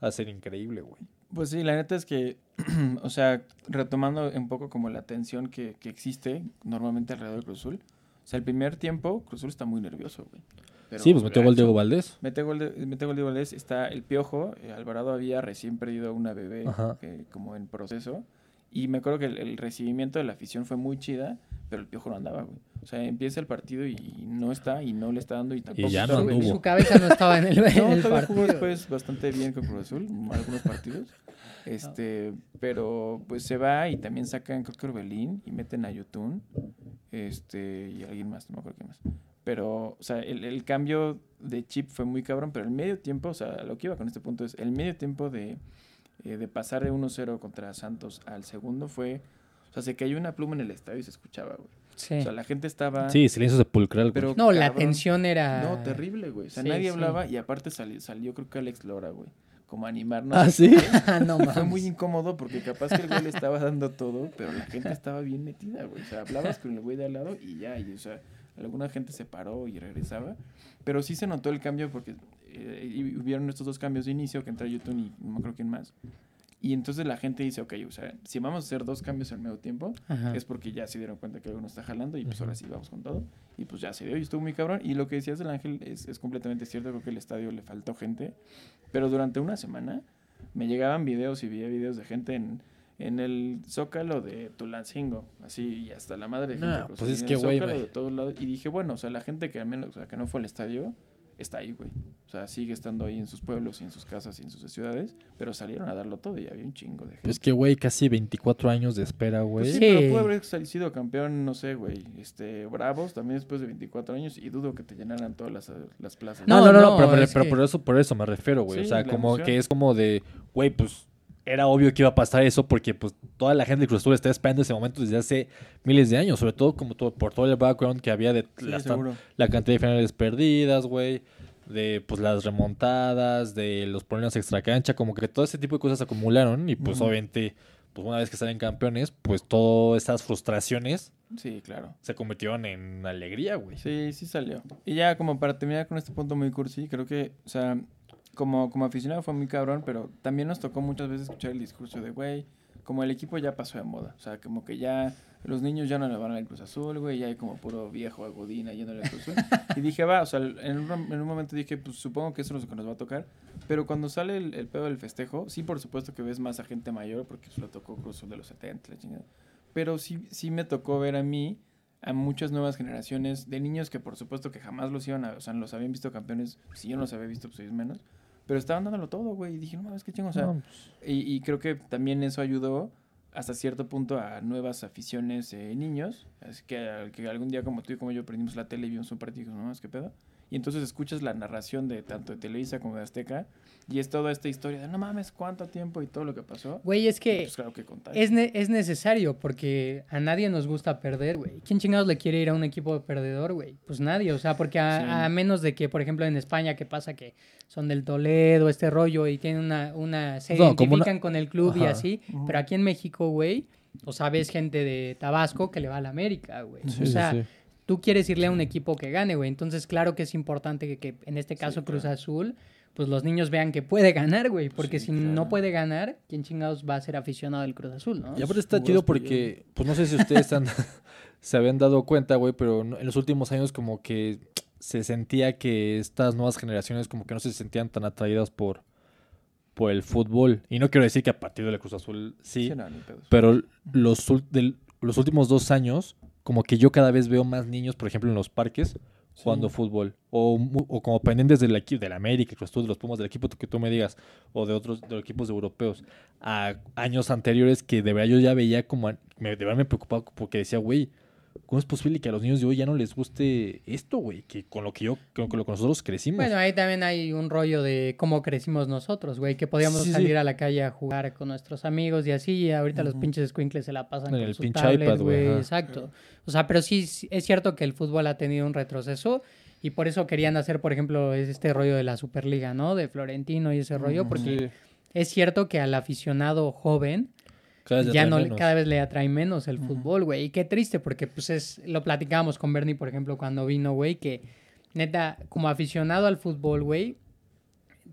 A ser increíble, güey. Pues sí, la neta es que, o sea, retomando un poco como la tensión que, que existe normalmente alrededor de Cruz Azul. O sea, el primer tiempo, Cruz Azul está muy nervioso, güey. Pero Sí, pues metió gol. Diego Valdés. Mete gol, de, mete gol Diego Valdés, está el Piojo, eh, Alvarado había recién perdido una bebé que- como en proceso. Y me acuerdo que el, el recibimiento de la afición fue muy chida, pero el Piojo no andaba, güey. O sea, empieza el partido y no está, y no le está dando, y tampoco ya está, no. Su cabeza no estaba en el, en No, el todavía jugó partido. después bastante bien con Cruz Azul, algunos partidos. Este, pero pues se va y también sacan, creo que Orbelín, y meten a Yotun. Este, y alguien más, no me acuerdo quién más. Pero, o sea, el, el cambio de chip fue muy cabrón, pero el medio tiempo, o sea, lo que iba con este punto es, el medio tiempo de, eh, de pasar de 1-0 contra Santos al segundo fue, o sea, se cayó una pluma en el estadio y se escuchaba, güey. Sí. O sea, la gente estaba... Sí, silencio sepulcral. Pero No, la tensión era. No, terrible, güey. O sea, Sí, nadie sí. hablaba y aparte salió, salió creo que Alex Lora, güey. Como a animarnos. Ah, sí. Ah, no Fue muy mames. incómodo porque capaz que el güey le estaba dando todo, pero la gente estaba bien metida, güey. O sea, hablabas con el güey de al lado y ya, y, o sea, alguna gente se paró y regresaba. Pero sí se notó el cambio porque eh, y hubieron estos dos cambios de inicio, que entra YouTube y no acuerdo quién más. Y entonces la gente dice, ok, o sea, si vamos a hacer dos cambios al medio tiempo, Ajá. es porque ya se dieron cuenta que algo no está jalando y pues Ujú. ahora sí vamos con todo. Y pues ya se dio y estuvo muy cabrón. Y lo que decías del Ángel es, es completamente cierto, creo que el estadio le faltó gente. Pero durante una semana me llegaban videos y veía videos de gente en, en el Zócalo de Tulancingo, así y hasta la madre de No, gente. pues así, es que, güey, de todos lados. Y dije, bueno, o sea, la gente que al menos, o sea, que no fue al estadio, está ahí, güey. O sea, sigue estando ahí en sus pueblos y en sus casas y en sus ciudades, pero salieron a darlo todo y había un chingo de gente. Es que, güey, casi 24 años de espera, güey. Pues sí, Sí. pero pudo haber sido campeón, no sé, güey. Este, Bravos también después de 24 años y dudo que te llenaran todas las, las plazas. No, No, no, no, no, pero, pero- es pero que- por eso, por eso me refiero, güey. o sea, como emoción. que es como de, güey, pues era obvio que iba a pasar eso porque pues toda la gente de Cruz Azul está esperando ese momento desde hace miles de años, sobre todo como todo, por todo el background que había de Sí, la cantidad de finales perdidas, güey, de pues las remontadas, de los problemas extracancha, como que todo ese tipo de cosas se acumularon y pues obviamente pues una vez que salen campeones, pues todas esas frustraciones Sí, claro. se convirtieron en alegría, güey. Sí, sí salió. Y ya como para terminar con este punto muy cursi, creo que, o sea, como, como aficionado fue muy cabrón, pero también nos tocó muchas veces escuchar el discurso de, güey, como el equipo ya pasó de moda. O sea, como que ya los niños ya no le van al Cruz Azul, güey, ya hay como puro viejo agudina yéndole al Cruz Azul. y dije, va, o sea, en un, en un momento dije, pues supongo que eso es lo que nos va a tocar. Pero cuando sale el, el pedo del festejo, sí, por supuesto que ves más a gente mayor, porque solo tocó Cruz Azul de los 70, la chingada. Pero sí, sí me tocó ver a mí a muchas nuevas generaciones de niños que por supuesto que jamás los iban a, o sea, los habían visto campeones, si yo no los había visto, pues ellos menos, pero estaban dándolo todo, güey, y dije, no, es que chingo, o sea, No, pues, y, y creo que también eso ayudó hasta cierto punto a nuevas aficiones de niños, así que, que algún día como tú y como yo prendimos la tele y vimos un partido y dijimos, no, es que pedo, y entonces escuchas la narración de tanto de Televisa como de Azteca, y es toda esta historia de, no mames, cuánto tiempo y todo lo que pasó, Güey, es que pues claro que contar. es, ne- es necesario porque a nadie nos gusta perder, güey. ¿Quién chingados le quiere ir a un equipo perdedor, güey? Pues nadie, o sea, porque a, Sí. a menos de que, por ejemplo, en España, que pasa que son del Toledo, este rollo, y tienen una, una se No, una- identifican con el club y así, pero aquí en México, güey, o sea, ves gente de Tabasco que le va a la América, güey. sí, o sí, sea, sí. Tú quieres irle a un equipo que gane, güey. Entonces, claro que es importante que, que en este caso Cruz claro. Azul, pues los niños vean que puede ganar, güey. Porque Sí, si claro. no puede ganar, ¿quién chingados va a ser aficionado del Cruz Azul, no? Y aparte está chido porque, pues no sé si ustedes han- se habían dado cuenta, güey, pero en los últimos años como que se sentía que estas nuevas generaciones como que no se sentían tan atraídas por, por el fútbol. Y no quiero decir que a partir de la Cruz Azul sí, no, pero los, del- los últimos dos años, como que yo cada vez veo más niños, por ejemplo, en los parques, jugando Sí. fútbol. O, o como pendientes del equipo, del América, Cruz Azul, de los Pumas, del equipo que tú me digas, o de otros de los equipos europeos. A años anteriores que de verdad yo ya veía como... Me, de verdad me preocupaba porque decía, güey, ¿cómo es posible que a los niños de hoy ya no les guste esto, güey? Que con lo que yo, con, con lo que nosotros crecimos. Bueno, ahí también hay un rollo de cómo crecimos nosotros, güey, que podíamos Sí, sí. salir a la calle a jugar con nuestros amigos y así, y ahorita los pinches squinkles se la pasan En con el sus pinche tablets, iPad, güey, exacto. O sea, pero sí, sí, es cierto que el fútbol ha tenido un retroceso y por eso querían hacer, por ejemplo, es este rollo de la Superliga, ¿no? De Florentino y ese rollo, porque Sí, es cierto que al aficionado joven cada vez le ya no le- menos. cada vez le atrae menos el fútbol, güey. Y qué triste, porque pues es, lo platicábamos con Bernie, por ejemplo, cuando vino, güey, que neta, como aficionado al fútbol, güey,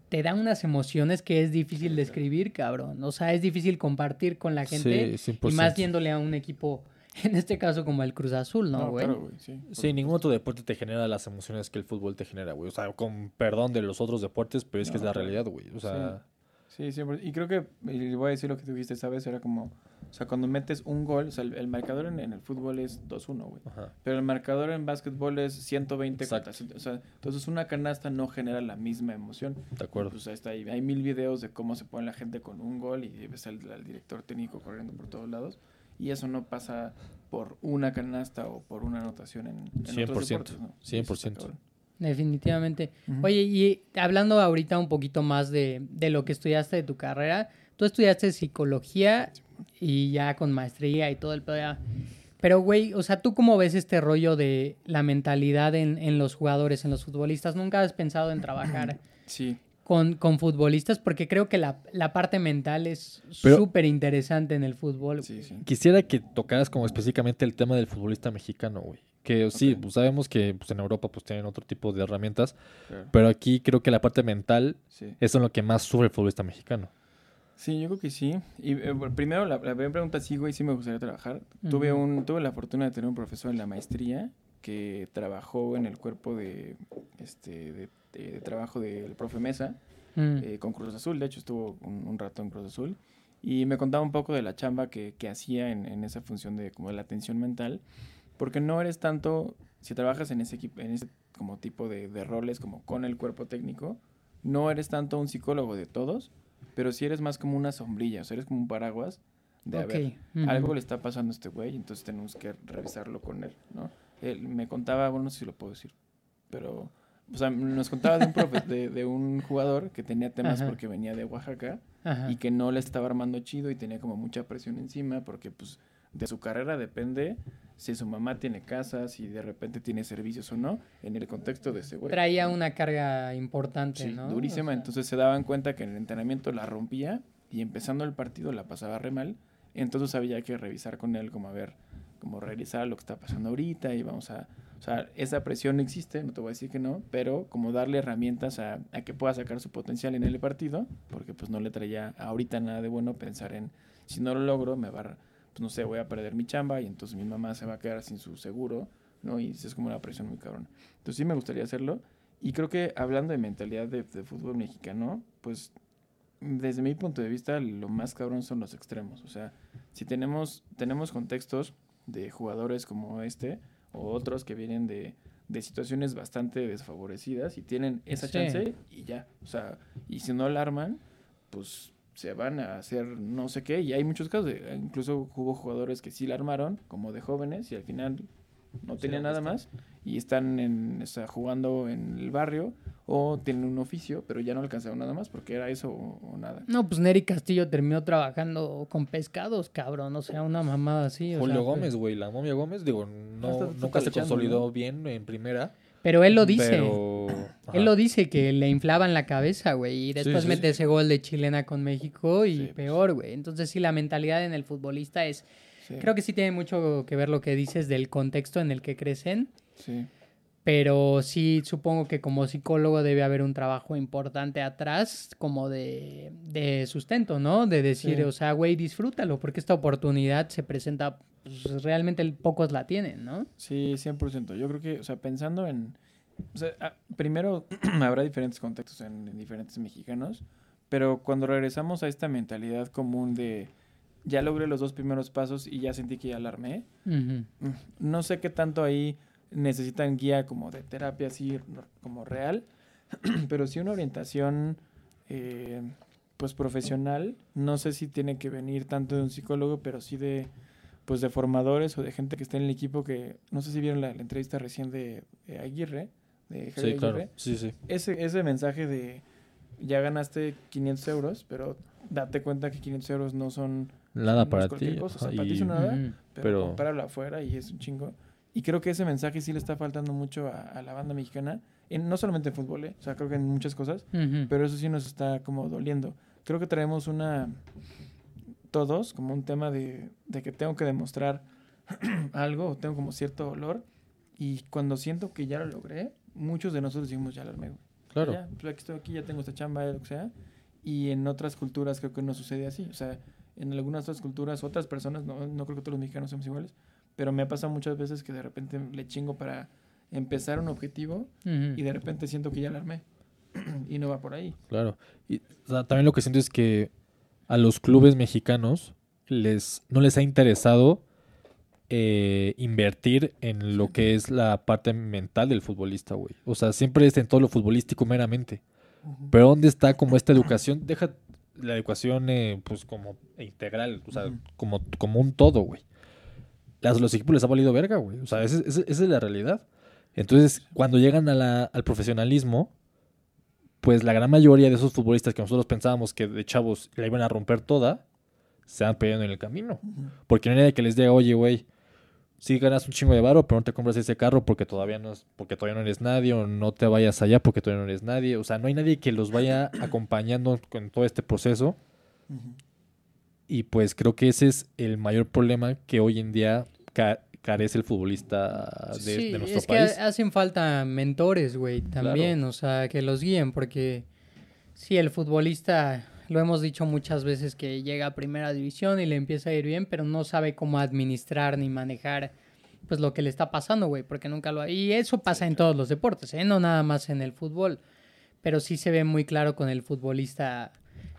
te da unas emociones que es difícil describir, cabrón. O sea, es difícil compartir con la gente. Sí, y 100%. más yéndole a un equipo, en este caso como el Cruz Azul, ¿no, No, güey? claro, güey, sí. Sí, ningún otro deporte te genera las emociones que el fútbol te genera, güey. O sea, con perdón de los otros deportes, pero es que es la realidad, güey. O sea, Sí, siempre. Y creo que, y voy a decir lo que tú dijiste, ¿sabes? Era como, o sea, cuando metes un gol, o sea, el, el marcador en, en el fútbol es 2-1, güey. Pero el marcador en básquetbol es 120 Exacto. contra 100. O sea, entonces una canasta no genera la misma emoción. de acuerdo. Pues está, ahí. hay mil videos de cómo se pone la gente con un gol y ves al, al director técnico corriendo por todos lados. Y eso no pasa por una canasta o por una anotación en, en otros 100%, deportes, ¿no? Sí, eso está 100%. Definitivamente. Oye, y hablando ahorita un poquito más de, de lo que estudiaste de tu carrera, tú estudiaste psicología y ya con maestría y todo el pedo. Pero, güey, o sea, ¿tú cómo ves este rollo de la mentalidad en, en los jugadores, en los futbolistas? ¿Nunca has pensado en trabajar Sí, con, con futbolistas? Porque creo que la, la parte mental es súper interesante en el fútbol. sí, sí. Quisiera que tocaras como específicamente el tema del futbolista mexicano, güey. Que sí, pues sabemos que pues, en Europa pues tienen otro tipo de herramientas, claro. pero aquí creo que la parte mental Sí. es en lo que más sufre el futbolista mexicano. Sí, yo creo que sí. Y eh, primero, la, la primera pregunta, sí, güey, sí me gustaría trabajar. Tuve, un, tuve la fortuna de tener un profesor en la maestría que trabajó en el cuerpo de, este, de, de- de trabajo del profe Mesa Mm. eh, con Cruz Azul. De hecho, estuvo un, un rato en Cruz Azul. Y me contaba un poco de la chamba que, que hacía en, en esa función de como de la atención mental. Porque no eres tanto, si trabajas en ese equipo, en ese como tipo de, de roles, como con el cuerpo técnico, no eres tanto un psicólogo de todos, pero sí eres más como una sombrilla, o sea, eres como un paraguas de, a ver, algo le está pasando a este güey, entonces tenemos que revisarlo con él, ¿no? Él me contaba, bueno, no sé si lo puedo decir, pero, o sea, nos contaba de un, profe- de, de un jugador que tenía temas Ajá. porque venía de Oaxaca Ajá. y que no le estaba armando chido y tenía como mucha presión encima porque, pues, de su carrera depende si su mamá tiene casa, si de repente tiene servicios o no, en el contexto de ese güey. Traía una carga importante, Sí, ¿no? durísima. O sea, Entonces se daban cuenta que en el entrenamiento la rompía y empezando el partido la pasaba re mal. Entonces había que revisar con él, como a ver, como revisar lo que está pasando ahorita y vamos a... O sea, esa presión existe, no te voy a decir que no, pero como darle herramientas a, a que pueda sacar su potencial en el partido, porque pues no le traía ahorita nada de bueno pensar en, si no lo logro, me va a, pues no sé, voy a perder mi chamba y entonces mi mamá se va a quedar sin su seguro, ¿no? Y es como una presión muy cabrón. Entonces sí me gustaría hacerlo. Y creo que hablando de mentalidad de, de fútbol mexicano, pues desde mi punto de vista lo más cabrón son los extremos. O sea, si tenemos, tenemos contextos de jugadores como este o otros que vienen de, de situaciones bastante desfavorecidas y tienen esa Sí. chance y ya. O sea, y si no la arman, pues se van a hacer no sé qué. Y hay muchos casos, de- incluso hubo jugadores que sí la armaron, como de jóvenes, y al final no tenían nada más y están en, o sea, jugando en el barrio o tienen un oficio, pero ya no alcanzaron nada más porque era eso o, o nada. No, pues Neri Castillo terminó trabajando con pescados, cabrón. O sea, una mamada así. o Julio sea, pues Gómez, güey, la momia Gómez, digo, no, está nunca se consolidó ¿no? bien en primera. Pero él lo dice. Pero. Él lo dice que le inflaban la cabeza, güey. Y después sí, mete sí. ese gol de chilena con México y pues. peor, güey. Entonces sí, la mentalidad en el futbolista es... Creo que sí tiene mucho que ver lo que dices del contexto en el que crecen. sí. Pero sí, supongo que como psicólogo debe haber un trabajo importante atrás, como de, de sustento, ¿no? De decir, Sí. o sea, güey, disfrútalo, porque esta oportunidad se presenta, pues realmente pocos la tienen, ¿no? Sí, 100%. Yo creo que, o sea, pensando en, O sea, ah, primero habrá diferentes contextos en, en diferentes mexicanos, pero cuando regresamos a esta mentalidad común de ya logré los dos primeros pasos y ya sentí que ya la armé, Ujú. mm, no sé qué tanto ahí necesitan guía como de terapia así como real, pero sí una orientación eh, pues profesional, no sé si tiene que venir tanto de un psicólogo, pero sí de pues de formadores o de gente que esté en el equipo que no sé si vieron la, la entrevista recién de, de Aguirre, de Javier Sí, claro. Aguirre, Sí, sí. ese, ese mensaje de ya ganaste 500 euros, pero date cuenta que 500 euros no son Nada para ti. cosa, o sea, para ti es una- nada, pero, Pero- compáralo afuera y es un chingo. Y creo que ese mensaje sí le está faltando mucho a, a la banda mexicana, en, no solamente en fútbol, ¿eh? o sea, creo que en muchas cosas, Ujú. pero eso sí nos está como doliendo. Creo que traemos una, todos, como un tema de, de que tengo que demostrar algo, o tengo como cierto dolor, y cuando siento que ya lo logré, muchos de nosotros decimos, ya lo armé, güey. Claro. Ya, pues aquí estoy aquí, ya tengo esta chamba, lo que sea. Y en otras culturas creo que no sucede así. O sea, en algunas otras culturas, otras personas, no, no creo que todos los mexicanos somos iguales, pero me ha pasado muchas veces que de repente le chingo para empezar un objetivo y de repente siento que ya la armé. y no va por ahí. Claro. Y o sea, también lo que siento es que a los clubes mexicanos les no les ha interesado eh, invertir en lo que es la parte mental del futbolista, güey. O sea, siempre es en todo lo futbolístico meramente. Pero ¿dónde está como esta educación? Deja la educación eh, pues como integral, o sea, como, como un todo, güey. Las, los equipos les ha valido verga, güey. O sea, esa, esa- esa es la realidad. Entonces, cuando llegan a la- al profesionalismo, pues la gran mayoría de esos futbolistas que nosotros pensábamos que de chavos la iban a romper toda, se van perdiendo en el camino. Porque no hay nadie que les diga, oye, güey, sí ganas un chingo de varo, pero no te compras ese carro porque todavía no es, porque todavía no eres nadie, o no te vayas allá porque todavía no eres nadie. O sea, no hay nadie que los vaya acompañando con todo este proceso. Y pues creo que ese es el mayor problema que hoy en día carece el futbolista de, sí, de nuestro es país. que hacen falta mentores, güey, también, o sea, que los guíen, porque sí, el futbolista, lo hemos dicho muchas veces, que llega a primera división y le empieza a ir bien, pero no sabe cómo administrar ni manejar pues lo que le está pasando, güey, porque nunca lo... Y eso pasa en todos los deportes, ¿eh? No nada más en el fútbol, pero sí se ve muy claro con el futbolista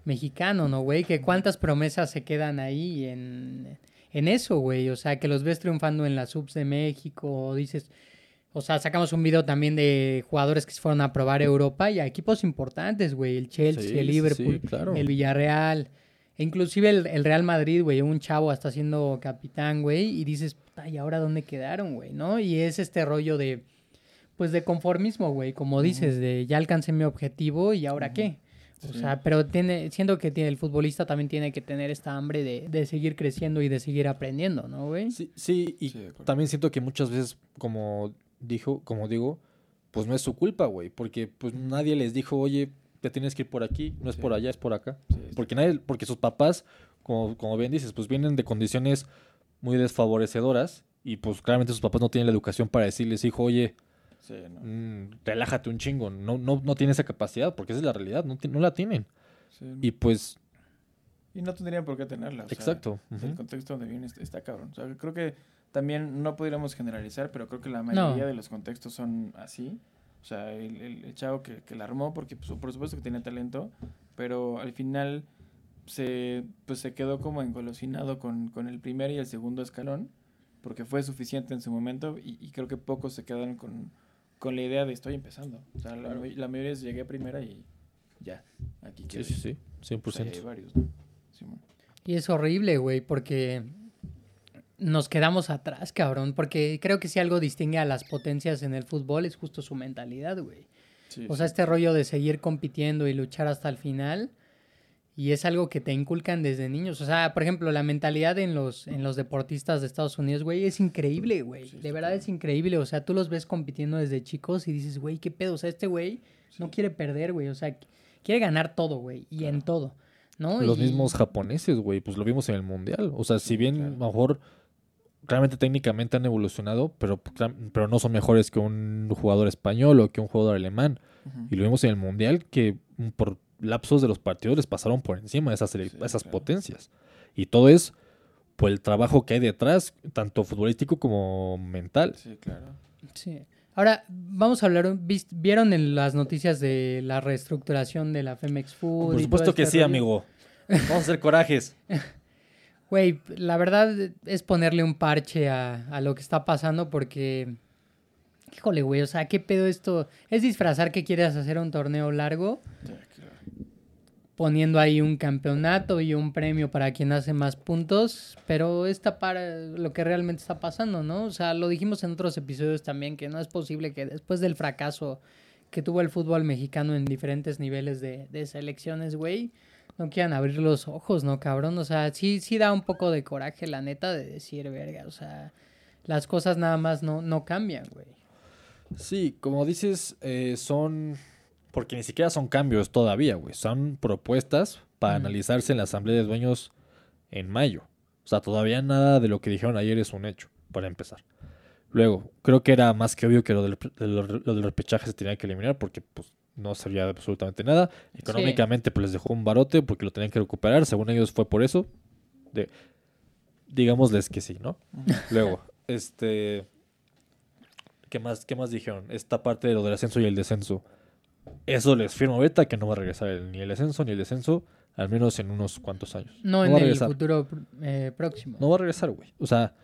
mexicano, ¿no, güey? Que cuántas promesas se quedan ahí en, en eso, güey. O sea, que los ves triunfando en las subs de México, o dices... O sea, sacamos un video también de jugadores que se fueron a probar Europa y a equipos importantes, güey. El Chelsea, Sí, el Liverpool, sí, claro. el Villarreal. E inclusive el, el Real Madrid, güey. Un chavo hasta siendo capitán, güey. Y dices, puta, ¿y ahora dónde quedaron, güey? ¿No? Y es este rollo de... Pues de conformismo, güey. Como dices, de ya alcancé mi objetivo y ahora qué. O Sí. sea, pero tiene, siento que tiene, el futbolista también tiene que tener esta hambre de, de seguir creciendo y de seguir aprendiendo, ¿no, güey? Sí, sí, y Sí, también siento que muchas veces, como dijo, como digo, pues no es su culpa, güey, porque pues nadie les dijo, oye, te tienes que ir por aquí, no es Sí. por allá, es por acá. Sí, Porque nadie, porque sus papás, como, como bien dices, pues vienen de condiciones muy desfavorecedoras y pues claramente sus papás no tienen la educación para decirles, hijo, oye, sí, no. mm, relájate un chingo, no, no, no tiene esa capacidad, porque esa es la realidad, no, la tienen. Sí, Y pues, Y no tendrían por qué tenerla. o sea, exacto. El contexto donde viene está, está cabrón. O sea, creo que también no podríamos generalizar, pero creo que la mayoría de los contextos son así. O sea, el, el- el chavo que, que la armó, porque pues, por supuesto que tenía talento, pero al final se, pues, se quedó como engolosinado con, con el primer y el segundo escalón, porque fue suficiente en su momento y, y creo que pocos se quedaron con, con la idea de estoy empezando. O sea, la, la mayoría es llegué a primera y ya, aquí Sí, quedé. sí, sí, 100%. O sea, hay varios, ¿no? Y es horrible, güey, porque nos quedamos atrás, cabrón. Porque creo que si algo distingue a las potencias en el fútbol es justo su mentalidad, güey. Sí, O sea, sí. este rollo de seguir compitiendo y luchar hasta el final. Y es algo que te inculcan desde niños. O sea, por ejemplo, la mentalidad en los, en los deportistas de Estados Unidos, güey, es increíble, güey. Sí, de verdad es increíble. O sea, tú los ves compitiendo desde chicos y dices, güey, ¿qué pedo? O sea, este güey no quiere perder, güey. O sea, quiere ganar todo, güey. Y en todo. ¿no? Los Y- mismos japoneses, güey, pues lo vimos en el mundial. O sea, si bien claro. a lo mejor realmente técnicamente han evolucionado, pero, pero no son mejores que un jugador español o que un jugador alemán. Y lo vimos en el mundial que por lapsos de los partidos les pasaron por encima de esas, Sí, esas claro. potencias. Y todo es por el trabajo que hay detrás, tanto futbolístico como mental. Sí, claro. Sí. Ahora, vamos a hablar, ¿vieron en las noticias de la reestructuración de la Femex Food? Por supuesto todo que este sí, rollo? amigo. Vamos a hacer corajes. Güey, la verdad es ponerle un parche a, a lo que está pasando porque... Híjole, güey, o sea, ¿qué pedo esto? ¿Es disfrazar que quieres hacer un torneo largo? Poniendo ahí un campeonato y un premio para quien hace más puntos, pero es tapar eh, lo que realmente está pasando, ¿no? O sea, lo dijimos en otros episodios también, que no es posible que después del fracaso que tuvo el fútbol mexicano en diferentes niveles de, de selecciones, güey, no quieran abrir los ojos, ¿no, cabrón? O sea, sí, sí da un poco de coraje, la neta, de decir, verga, o sea, las cosas nada más no, no cambian, güey. Sí, como dices, eh, son. Porque ni siquiera son cambios todavía, güey. Son propuestas para analizarse en la asamblea de dueños en mayo. O sea, todavía nada de lo que dijeron ayer es un hecho, para empezar. Luego, creo que era más que obvio que lo del, de lo, lo del repechaje se tenía que eliminar porque pues, no servía de absolutamente nada. Económicamente, pues les dejó un barote porque lo tenían que recuperar. Según ellos, fue por eso. De, digámosles que sí, ¿no? Luego, este. ¿Qué más, ¿Qué más dijeron? Esta parte de lo del ascenso y el descenso. Eso les firmo ahorita que no va a regresar el- ni el ascenso ni el descenso, al menos en unos cuantos años. No, en a el futuro eh, próximo. No va a regresar, güey. O sea,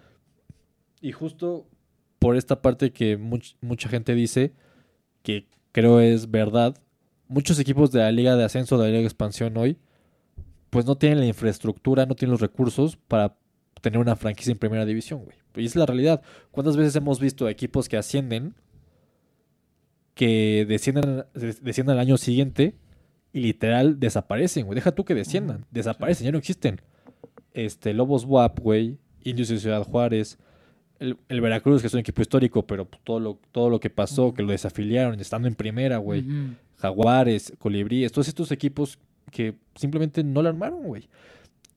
y justo por esta parte que much- mucha gente dice, que creo es verdad, muchos equipos de la Liga de Ascenso, de la Liga de Expansión hoy, pues no tienen la infraestructura, no tienen los recursos para tener una franquicia en primera división, güey. Y es la realidad. ¿Cuántas veces hemos visto equipos que ascienden, que descienden, des- descienden al año siguiente y literal desaparecen, güey? Deja tú que desciendan, desaparecen, ya no existen. Este, Lobos WAP, güey, Indios de Ciudad Juárez, el, el Veracruz, que es un equipo histórico, pero pues, todo lo, todo lo que pasó, que lo desafiliaron, estando en primera, güey. Jaguares, Colibríes, todos estos equipos que simplemente no la armaron, güey.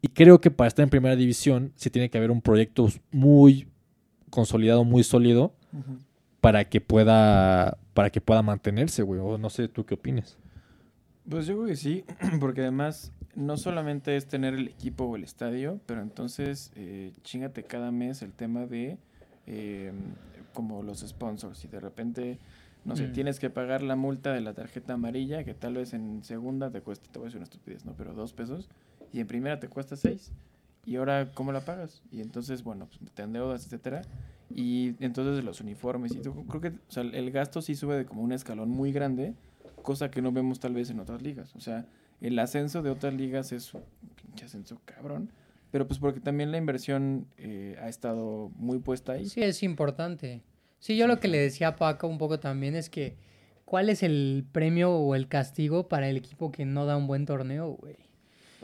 Y creo que para estar en primera división sí tiene que haber un proyecto muy consolidado, muy sólido para que pueda para que pueda mantenerse, güey. O no sé, ¿tú qué opinas? Pues yo creo que sí, porque además no solamente es tener el equipo o el estadio, pero entonces eh, chingate cada mes el tema de eh, como los sponsors y de repente, no sé, Mm. tienes que pagar la multa de la tarjeta amarilla que tal vez en segunda te cuesta, te voy a decir una estupidez, ¿no? Pero dos pesos y en primera te cuesta seis. Y ahora, ¿cómo la pagas? Y entonces, bueno, pues te endeudas, etcétera. Y entonces los uniformes y todo. Creo que el gasto sí sube de como un escalón muy grande, cosa que no vemos tal vez en otras ligas. O sea, el ascenso de otras ligas es un pinche ascenso cabrón. Pero pues porque también la inversión eh, ha estado muy puesta ahí. Sí, es importante. Sí, yo lo que le decía a Paco un poco también es que, ¿cuál es el premio o el castigo para el equipo que no da un buen torneo, güey?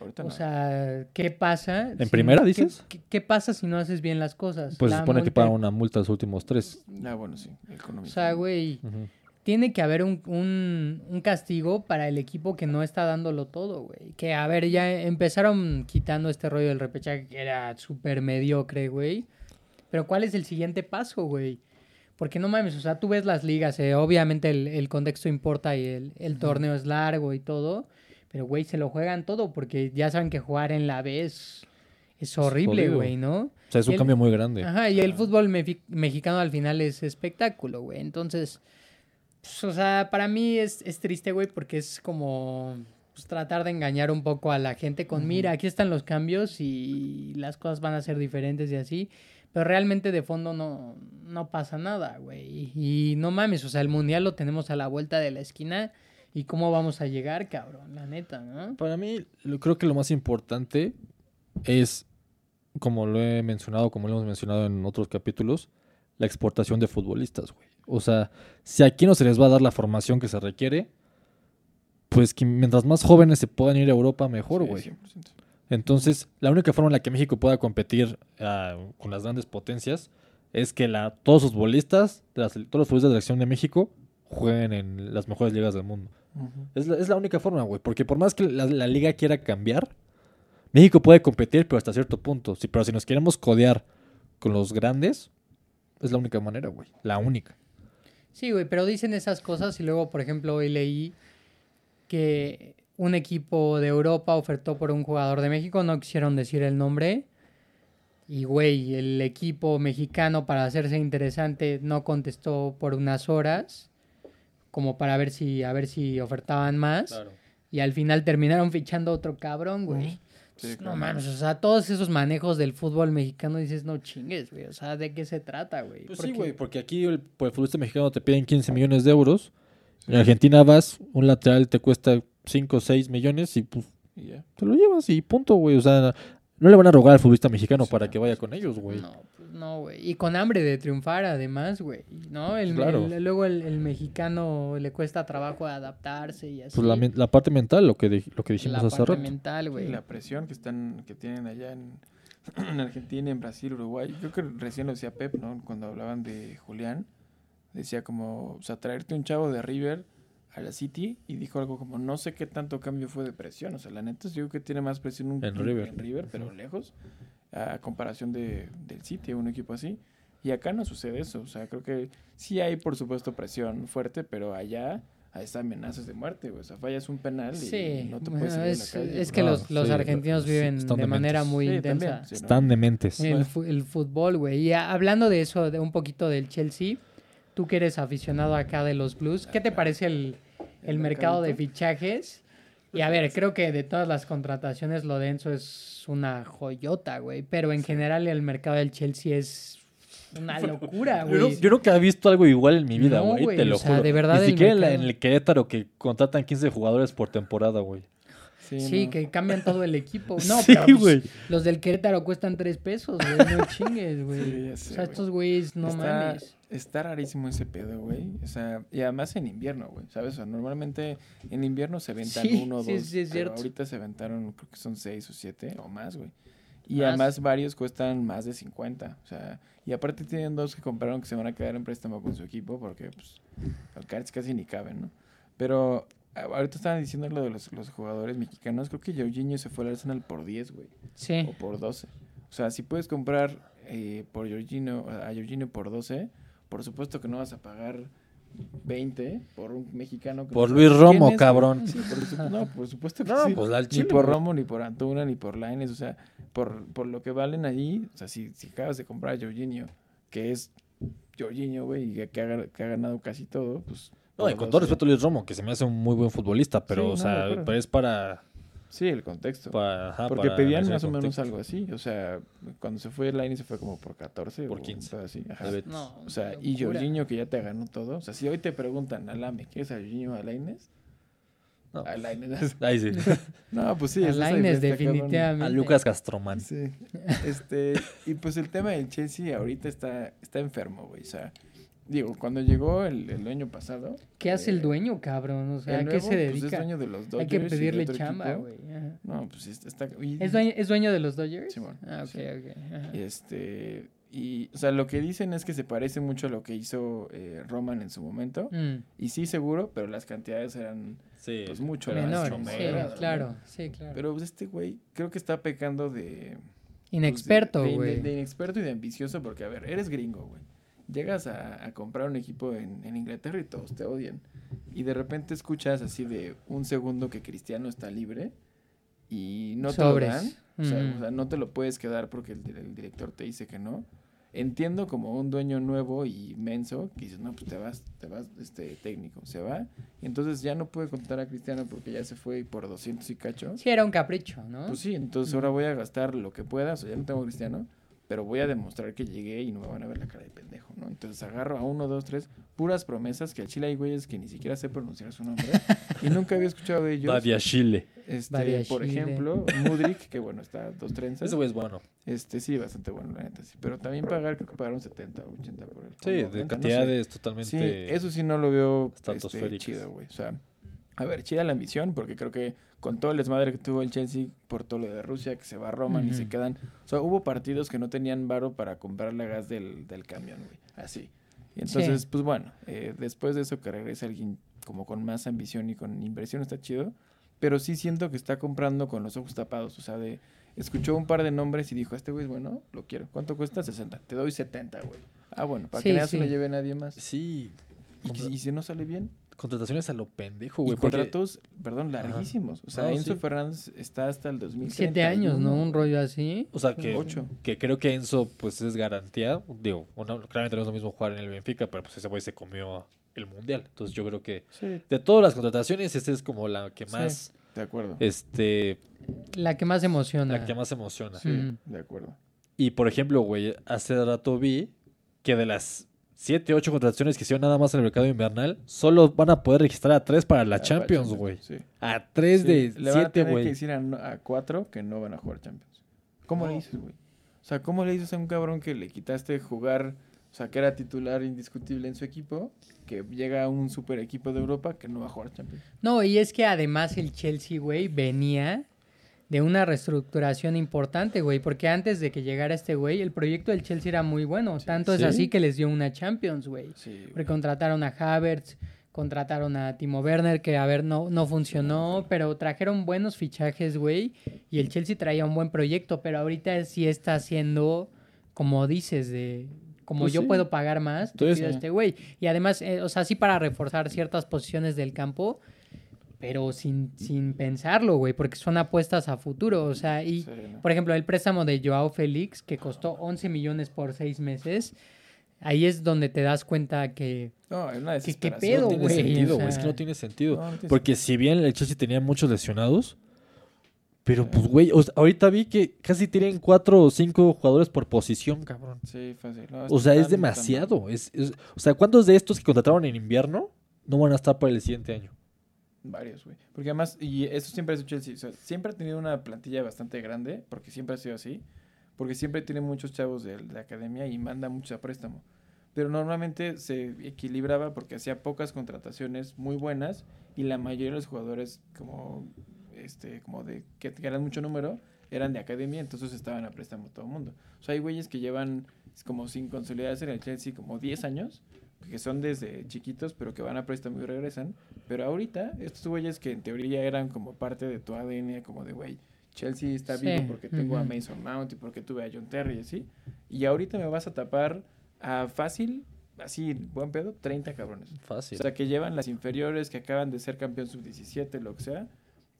Ahorita O no. sea, ¿qué pasa? ¿En si- primera dices? ¿qué, qué pasa si no haces bien las cosas? Pues se La supone que multa- pagan una multa los últimos tres. Ah, bueno, sí, O económico. sea, güey, tiene que haber un, un- un castigo para el equipo que no está dándolo todo, güey. Que, a ver, ya empezaron quitando este rollo del repechaje que era súper mediocre, güey. Pero ¿cuál es el siguiente paso, güey? Porque no mames, o sea, tú ves las ligas, eh, obviamente el, el contexto importa y el, el torneo es largo y todo. Pero, güey, se lo juegan todo porque ya saben que jugar en la B es, es horrible, güey, ¿no? O sea, es un el- cambio muy grande. Ajá, y el fútbol mexicano al final es espectáculo, güey. Entonces, pues, o sea, para mí es, es triste, güey, porque es como pues, tratar de engañar un poco a la gente con, mira, aquí están los cambios y las cosas van a ser diferentes y así. Pero realmente de fondo no, no pasa nada, güey. Y no mames, o sea, el mundial lo tenemos a la vuelta de la esquina. ¿Y cómo vamos a llegar, cabrón? La neta, ¿no? Para mí, lo- creo que lo más importante es, como lo he mencionado, como lo hemos mencionado en otros capítulos, la exportación de futbolistas, güey. O sea, si aquí no se les va a dar la formación que se requiere, pues que mientras más jóvenes se puedan ir a Europa, mejor, güey. 100%. Entonces, la única forma en la que México pueda competir ah, con las grandes potencias es que la, todos sus futbolistas, todos los futbolistas de la selección de México, jueguen en las mejores ligas del mundo. Es la, es la única forma, güey. Porque por más que la, la liga quiera cambiar, México puede competir, pero hasta cierto punto. Sí, pero si nos queremos codear con los grandes, es la única manera, güey. La única. Sí, güey, pero dicen esas cosas y luego, por ejemplo, hoy leí que un equipo de Europa ofertó por un jugador de México, no quisieron decir el nombre, Y, güey, el equipo mexicano, para hacerse interesante, no contestó por unas horas, como para ver si, a ver si ofertaban más. Y al final terminaron fichando otro cabrón, güey. Sí, Pues, claro. No mames, o sea, todos esos manejos del fútbol mexicano dices, no chingues, güey. O sea, ¿de qué se trata, güey? Pues sí, güey, porque aquí el, por el futbolista mexicano te piden 15 millones de euros. En Argentina vas, un lateral te cuesta 5 o 6 millones y pues Y ya. te lo llevas y punto, güey. O sea, no le van a rogar al futbolista mexicano para que vaya con ellos, güey. No, pues no, güey. Y con hambre de triunfar, además, güey. ¿No? El, Claro. el- luego el, el mexicano le cuesta trabajo adaptarse y así. Pues la, la parte mental, lo que, lo que La dijimos hace parte rato. mental, Y güey. la presión que están que tienen allá en, en Argentina, en Brasil, Uruguay. Creo que recién lo decía Pep, ¿no? Cuando hablaban de Julián. Decía como, o sea, traerte un chavo de River a la City y dijo algo como, no sé qué tanto cambio fue de presión. O sea, la neta, yo creo que tiene más presión un, En River. en River, pero lejos, a comparación de, del City, un equipo así. Y acá no sucede eso. O sea, creo que sí hay, por supuesto, presión fuerte, pero allá hay estas amenazas de muerte, güey. O sea, fallas un penal y Sí, no te puedes ir a la es, calle. es que No, los, los sí, argentinos sí, viven de manera dementes. muy Sí, intensa. también, sí, ¿no? Están dementes. El, el fútbol, güey. Y a- hablando de eso, de un poquito del Chelsea, tú que eres aficionado acá de los Blues, ¿qué te parece el, el mercado de fichajes? Y a ver, creo que de todas las contrataciones, lo denso es una joyota, güey. Pero en general el mercado del Chelsea es una locura, Yo, güey. yo nunca he visto algo igual en mi vida, No, güey, güey, te lo o sea, juro. de verdad Ni siquiera en la- mercado- en el Querétaro que contratan 15 jugadores por temporada, güey. Sí, no. que cambian todo el equipo. No, Sí, pero pues, los del Querétaro cuestan tres pesos, güey. No chingues, güey. Sí, o sea, estos güeyes, no está, mames. Está rarísimo ese pedo, güey. O sea, y además en invierno, güey. ¿Sabes? O sea, normalmente en invierno se aventan Sí, uno o sí, dos. sí, es pero cierto. ahorita se aventaron, creo que son seis o siete o más, güey. Y Más. además varios cuestan más de 50. O sea, y aparte tienen dos que compraron que se van a quedar en préstamo con su equipo porque, pues, Cards casi ni caben, ¿no? Pero ahorita estaban diciendo lo de los, los jugadores mexicanos. Creo que Jorginho se fue al Arsenal por 10, güey Sí. o por 12. O sea, si puedes comprar eh, por Jorginho, a Jorginho por 12, por supuesto que no vas a pagar 20 por un mexicano. que Por no Luis Romo, es, cabrón. Sí, por supuesto, no, por supuesto que No, sí. pues al ni chile, por güey. Romo, ni por Antuna, ni por Laines. O sea, por, por lo que valen allí, o sea, si, si acabas de comprar a Jorginho, que es Jorginho, güey, y que, ha, que ha ganado casi todo, pues... No, y por con todo 12. respeto a Luis Romo, que se me hace un muy buen futbolista, pero, Sí, o sea, pero es para... Sí, el contexto. para ajá, Porque para pedían más o menos contexto. algo así. O sea, cuando se fue Line se fue como por 14 Por o 15. un pedo así. Ajá. No, O sea, y. Jorginho que ya te ganó todo. O sea, si hoy te preguntan a Lame, ¿quieres a Jorginho o a Lainez? No, A Lainez. Ahí sí. No, pues sí. A es esa Lainez, diferencia, cabrón. definitivamente. A Lucas Castromán. Sí. Este, y pues el tema del Chelsea ahorita está, está enfermo, güey. O sea, digo, cuando llegó el, el año pasado. ¿Qué hace eh, el dueño, cabrón? O sea, ¿a qué nuevo, se pues, es dedica? dueño de los Hay Dodgers que y de pedirle chamba, güey. No, pues está. está y- ¿Es dueño, ¿Es dueño de los Dodgers? Simón, Ah, ok, sí. ok. ajá. Este, y, o sea, lo que dicen es que se parece mucho a lo que hizo eh, Roman en su momento. Mm, Y sí, seguro, pero las cantidades eran, Sí. pues, mucho pero más menor, chomero, sí, claro, sí, claro. Pero pues, este güey creo que está pecando de... pues, de- Inexperto, de, de- güey. de inexperto y de ambicioso porque, a ver, eres gringo, güey. Llegas a, a comprar un equipo en, en Inglaterra y todos te odian. Y de repente escuchas así de un segundo que Cristiano está libre y no te Sobres. lo dan. O sea, Ujú. o sea, no te lo puedes quedar porque el, el director te dice que no. Entiendo como un dueño nuevo y menso que dices, no, pues te vas, te vas, este técnico, se va. Y entonces ya no puede contar a Cristiano porque ya se fue por 200 y cacho. Sí, era un capricho, ¿no? Pues sí, entonces ahora voy a gastar lo que pueda, o sea, ya no tengo cristiano, pero voy a demostrar que llegué y no me van a ver la cara de pendejo, ¿no? Entonces agarro a uno, dos, tres, puras promesas que al chile hay güeyes que ni siquiera sé pronunciar su nombre y nunca había escuchado de ellos. Badia Chile. Este, Badia por Chile. ejemplo, Mudrik, que bueno, está dos trenzas. Ese güey es bueno. Este, sí, bastante bueno, la neta, sí. Pero también pagar, creo que pagaron 70 o 80 por él. Sí, de 90, no sé. cantidades Sí, totalmente... eso sí no lo veo este, chido, güey. O sea, a ver, chida la ambición, porque creo que con todo el desmadre que tuvo el Chelsea por todo lo de Rusia, que se va a Roma y se quedan. O sea, hubo partidos que no tenían varo para comprar la gas del, del camión, güey. Así. Y entonces, Sí. pues bueno, eh, después de eso que regrese alguien como con más ambición y con inversión está chido. Pero sí siento que está comprando con los ojos tapados. O sea, de escuchó un par de nombres y dijo, este güey es bueno, lo quiero. ¿Cuánto cuesta? 60. Te doy 70, güey. Ah, bueno, para Sí, que nada se sí. lo lleve nadie más. Sí. Y, y si no sale bien, contrataciones a lo pendejo, Y güey. porque- contratos, perdón, larguísimos. O sea, No, Enzo sí. Fernández está hasta el 2031. Siete años, ¿no? Un rollo así. O sea, que, Ocho. que creo que Enzo, pues, es garantía. Digo, claramente no es lo mismo jugar en el Benfica, pero pues ese güey se comió el Mundial. Entonces yo creo que Sí, de todas las contrataciones, esta es como la que más, de acuerdo. este, La que más emociona. la que más emociona. Sí, Mm. de acuerdo. Y por ejemplo, güey, hace rato vi que de las 7, 8 contrataciones que hicieron nada más en el mercado invernal, solo van a poder registrar a 3 para la Ah, Champions, güey. Sí. A 3 Sí, de Le van a 7, tener que güey. decir a, no- a cuatro que no van a jugar Champions. ¿Cómo le dices, güey? O sea, ¿cómo le dices a un cabrón que le quitaste jugar, o sea, que era titular indiscutible en su equipo, que llega a un super equipo de Europa que no va a jugar Champions? No, y es que además el Chelsea, güey, venía de una reestructuración importante, güey, porque antes de que llegara este güey, el proyecto del Chelsea era muy bueno. Tanto es ¿Sí? así que les dio una Champions, güey. Sí, Porque contrataron a Havertz, contrataron a Timo Werner, que a ver, no, no funcionó, pero trajeron buenos fichajes, güey, y el Chelsea traía un buen proyecto, pero ahorita sí está haciendo, como dices, de como Pues yo sí. puedo pagar más, Entonces, pido a este güey. Y además, eh, o sea, sí para reforzar ciertas posiciones del campo, pero sin, sin pensarlo, güey, porque son apuestas a futuro, o sea, y... Sí, ¿no? Por ejemplo, el préstamo de Joao Félix, que costó 11 millones por seis meses, ahí es donde te das cuenta que... No, es una ¿Qué- qué pedo, No tiene güey, sentido, o güey. Es que no tiene sentido. No, no tiene Porque si bien el Chelsea tenía muchos lesionados, pero pues, güey, o sea, ahorita vi que casi tienen cuatro o cinco jugadores por posición, cabrón. Sí, fácil. No, O sea, es demasiado. Es, es- o sea, ¿cuántos de estos que contrataron en invierno no van a estar para el siguiente año? Varios, güey. Porque además, y eso siempre es Chelsea. Siempre ha tenido una plantilla bastante grande, porque siempre ha sido así. Porque siempre tiene muchos chavos de, de academia y manda mucho a préstamo. Pero normalmente se equilibraba porque hacía pocas contrataciones muy buenas y la mayoría de los jugadores como este como de que eran mucho número eran de academia, entonces estaban a préstamo todo el mundo. O sea, hay güeyes que llevan como sin consolidarse en el Chelsea como 10 años, que son desde chiquitos, pero que van a préstamo y regresan. Pero ahorita, estos güeyes que en teoría eran como parte de tu ADN, como de, güey, Chelsea está Sí, vivo porque tengo a ujú. Mason Mount y porque tuve a John Terry y así. Y ahorita me vas a tapar a fácil, así, buen pedo, 30 cabrones. Fácil. O sea, que llevan las inferiores, que acaban de ser campeón sub-17, lo que sea.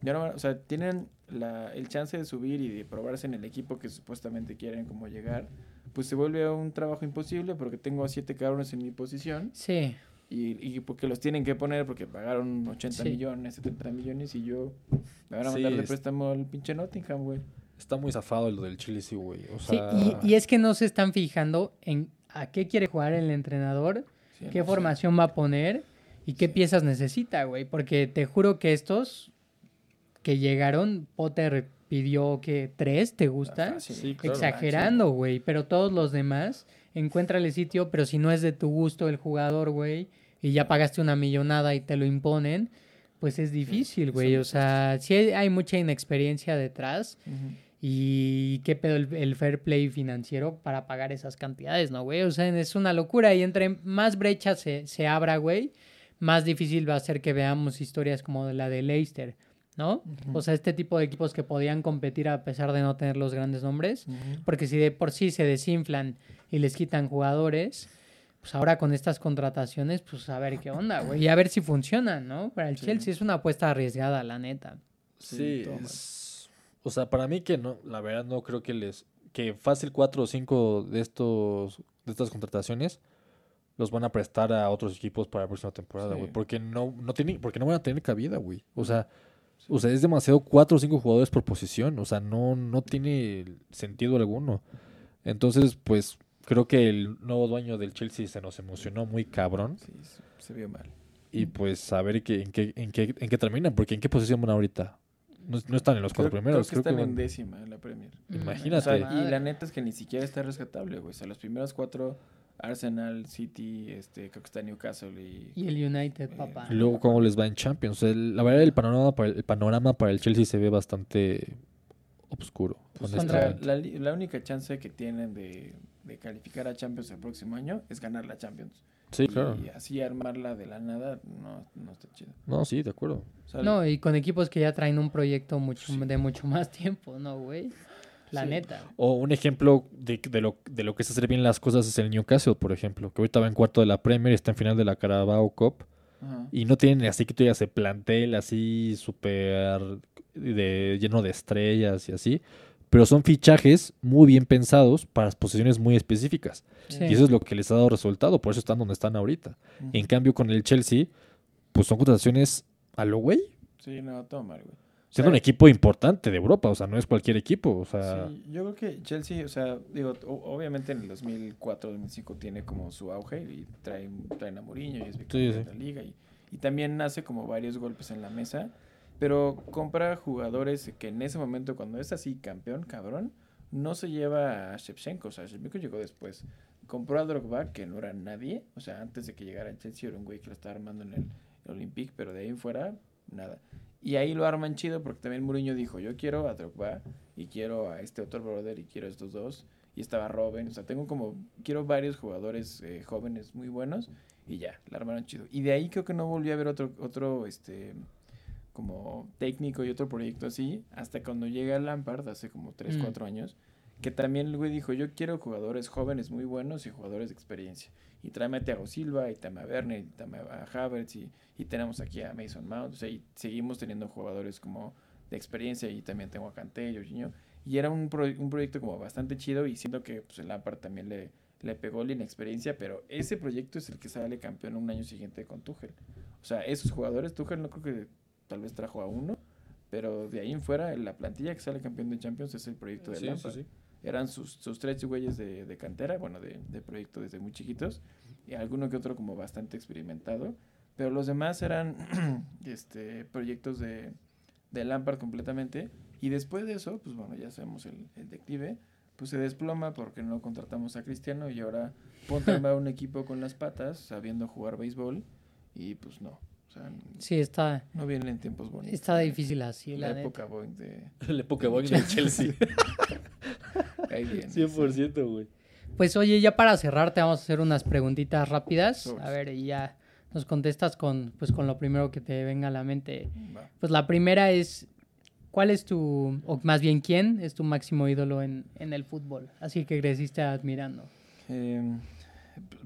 Ya no o sea, tienen la, el chance de subir y de probarse en el equipo que supuestamente quieren como llegar. Pues se vuelve un trabajo imposible porque tengo a siete cabrones en mi posición Sí, y, y porque los tienen que poner porque pagaron 80 Sí. millones, 70 millones y yo me van a Sí, mandar de es- préstamo al pinche Nottingham, güey. Está muy zafado lo del Chelsea, güey. O sí, sea, y, y es que no se están fijando en a qué quiere jugar el entrenador, Sí, qué no sé. formación va a poner y qué piezas necesita, güey. Porque te juro que estos que llegaron, Potter pidió que tres, ¿te gusta? Sí, claro. Exagerando, güey. Pero todos los demás, encuéntrale sitio, pero si no es de tu gusto el jugador, güey, y ya pagaste una millonada y te lo imponen, pues es difícil, güey. O sea, sí hay- hay mucha inexperiencia detrás. Y qué pedo el, el fair play financiero para pagar esas cantidades, ¿no, güey? O sea, es una locura. Y entre más brecha se, se abra, güey, más difícil va a ser que veamos historias como la de Leicester, ¿no? O sea, este tipo de equipos que podían competir a pesar de no tener los grandes nombres. Porque si de por sí se desinflan y les quitan jugadores, pues ahora con estas contrataciones, pues a ver qué onda, güey. Y a ver si funcionan, ¿no? Para el Sí. Chelsea es una apuesta arriesgada, la neta. Sí, es- o sea, para mí que no, la verdad no creo que les, que fácil cuatro o cinco de estos, de estas contrataciones los van a prestar a otros equipos para la próxima temporada, Sí. güey, porque no, no tienen, porque no van a tener cabida, güey. O sea, o sea, es demasiado cuatro o cinco jugadores por posición, o sea, no, no tiene sentido alguno. Entonces, pues, creo que el nuevo dueño del Chelsea se nos emocionó muy cabrón. Sí, se, vio mal. Y pues a ver qué, en, qué, en, qué, en qué terminan, porque en qué posición van ahorita. No, no están en los Creo, cuatro primeros. creo que están en van- décima en la Premier. Imagínate. O sea, y la neta es que ni siquiera está rescatable, güey. O sea, los primeros cuatro, Arsenal, City, este, creo que está Newcastle y... Y el United, Eh, papá. Y luego cómo les va en Champions. El- la verdad, el panorama, para el, el panorama para el Chelsea se ve bastante oscuro. Pues la, única chance que tienen de, de calificar a Champions el próximo año es ganar la Champions. Sí, claro. Y así armarla de la nada no, no está chido. No, sí, de acuerdo. No, y con equipos que ya traen un proyecto mucho, Sí. de mucho más tiempo, ¿no, güey? La Sí. neta. O un ejemplo de, de lo, de lo que es hacer bien las cosas es el Newcastle, por ejemplo, que ahorita va en cuarto de la Premier, está en final de la Carabao Cup. Ajá. Y no tienen así que tú digas, el plantel así súper de, lleno de estrellas y así. Pero son fichajes muy bien pensados para posiciones muy específicas. Sí. Y eso es lo que les ha dado resultado. Por eso están donde están ahorita. En cambio, con el Chelsea, pues son contrataciones a lo güey. Sí, no, todo mal, güey. Siendo un sea, equipo importante de Europa. O sea, no es cualquier equipo. O sea, Sí, yo creo que Chelsea, o sea, digo, obviamente en el 2004-2005 tiene como su auge y traen, traen a Mourinho y es victoria sí. de la liga y, y también hace como varios golpes en la mesa, pero compra jugadores que en ese momento cuando es así campeón, cabrón, no se lleva a Shevchenko, o sea, Shevchenko llegó después. Compró a Drogba, que no era nadie, o sea, antes de que llegara a Chelsea era un güey que lo estaba armando en el, el Olympique, pero de ahí en fuera, nada. Y ahí lo arman chido porque también Mourinho dijo, yo quiero a Drogba y quiero a este otro brother y quiero a estos dos. Y estaba Robin, o sea, tengo como, quiero varios jugadores eh, jóvenes muy buenos y ya, la armaron chido. Y de ahí creo que no volví a ver otro, otro, este, como técnico y otro proyecto así, hasta cuando llega Lampard hace como 3, Mm. 4 años, que también el güey dijo, yo quiero jugadores jóvenes muy buenos y jugadores de experiencia. Y tráeme a Thiago Silva, y tráeme a Werner, y tráeme a Havertz, y, y tenemos aquí a Mason Mount, o sea, y seguimos teniendo jugadores como de experiencia, y también tengo a Kanté, Jorginho, y era un, pro- un proyecto como bastante chido, y siento que pues, el Lampard también le, le pegó la inexperiencia, pero ese proyecto es el que sale campeón un año siguiente con Tuchel. O sea, esos jugadores, Tuchel no creo que tal vez trajo a uno, pero de ahí en fuera, la plantilla que sale campeón de Champions es el proyecto de Sí, sí, Lampard. sí. Eran sus, sus tres güeyes de, de cantera, bueno, de, de proyecto desde muy chiquitos, y alguno que otro como bastante experimentado, pero los demás eran este, proyectos de, de Lampard completamente, y después de eso, pues bueno, ya sabemos el, el declive, pues se desploma porque no contratamos a Cristiano y ahora ponte a armar un equipo con las patas, sabiendo jugar béisbol, y pues no, o sea, Sí, está, no vienen tiempos bonitos. está difícil así, La la época Boeing de... el Pokémon del Chelsea. Ahí viene. 100%, güey. Pues oye, ya para cerrar te vamos a hacer unas preguntitas rápidas. A ver, y ya nos contestas con, pues, con lo primero que te venga a la mente. Va. Pues la primera es, ¿cuál es tu, o más bien quién es tu máximo ídolo en, en el fútbol? Así que creciste admirando. Eh,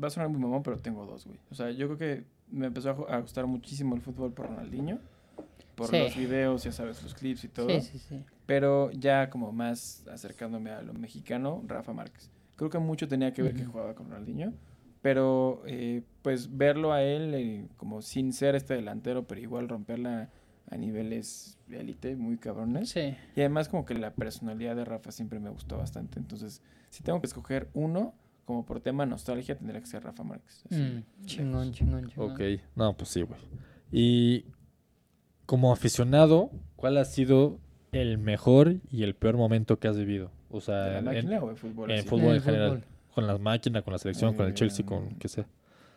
va a sonar muy mamón, pero tengo dos, güey. O sea, yo creo que me empezó a gustar muchísimo el fútbol por Ronaldinho. Por Sí. los videos, ya sabes, los clips y todo. Sí, sí, sí. Pero ya como más acercándome a lo mexicano, Rafa Márquez. Creo que mucho tenía que ver que Ujú. jugaba con Ronaldinho. Pero eh, pues verlo a él eh, como sin ser este delantero, pero igual romperla a niveles de élite muy cabrones. Sí. Y además como que la personalidad de Rafa siempre me gustó bastante. Entonces, si tengo que escoger uno, como por tema nostalgia, tendría que ser Rafa Márquez. así, Mm, chingón, chingón, chingón. Ok, no, pues sí, güey. Y como aficionado, ¿cuál ha sido el mejor y el peor momento que has vivido? O ¿De sea, la en, máquina o de fútbol? en así? fútbol en el general. fútbol. Con las máquinas, con la selección, con el Chelsea, con que sea.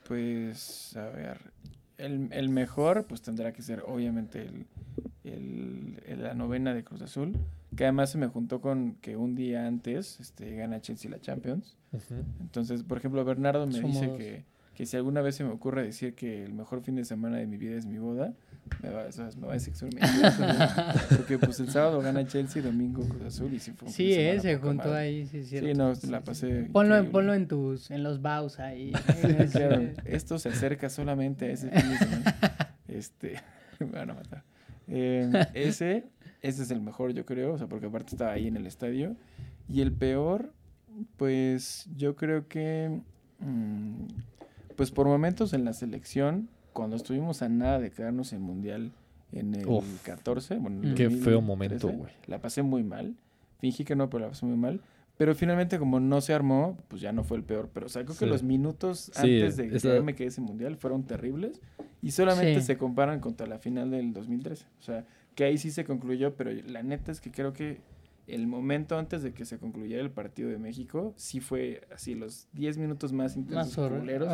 Pues, a ver, el, el mejor pues tendrá que ser obviamente el, el- el- la novena de Cruz Azul, que además se me juntó con que un día antes este, gana Chelsea la Champions. Entonces, por ejemplo, Bernardo me dice que, que si alguna vez se me ocurre decir que el mejor fin de semana de mi vida es mi boda, me va, o sea, me va a ¿no? Porque pues el sábado gana Chelsea, domingo Cruz Azul y sí fue un Sí, eh, se poca juntó madre. ahí, sí, Sí, cierto. no, la pasé. Ponlo, ponlo en tus, en los baus ahí. Claro, esto se acerca solamente a ese fin de semana. Este, me van a matar. Eh, ese, ese es el mejor, yo creo, o sea, porque aparte estaba ahí en el estadio. Y el peor, pues yo creo que, mm, pues por momentos en la selección, cuando estuvimos a nada de quedarnos en Mundial en el Uf. 14, bueno, el Qué feo 2013, momento, güey. La pasé muy mal. Fingí que no, pero la pasé muy mal. Pero finalmente, como no se armó, pues ya no fue el peor. Pero o sea, creo que los minutos Sí, antes de esa- que me quedé ese mundial fueron terribles. Y solamente Sí. se comparan contra la final del 2013. O sea, que ahí sí se concluyó, pero la neta es que creo que el momento antes de que se concluyera el partido de México, sí fue así, los 10 minutos más intensos Más culeros,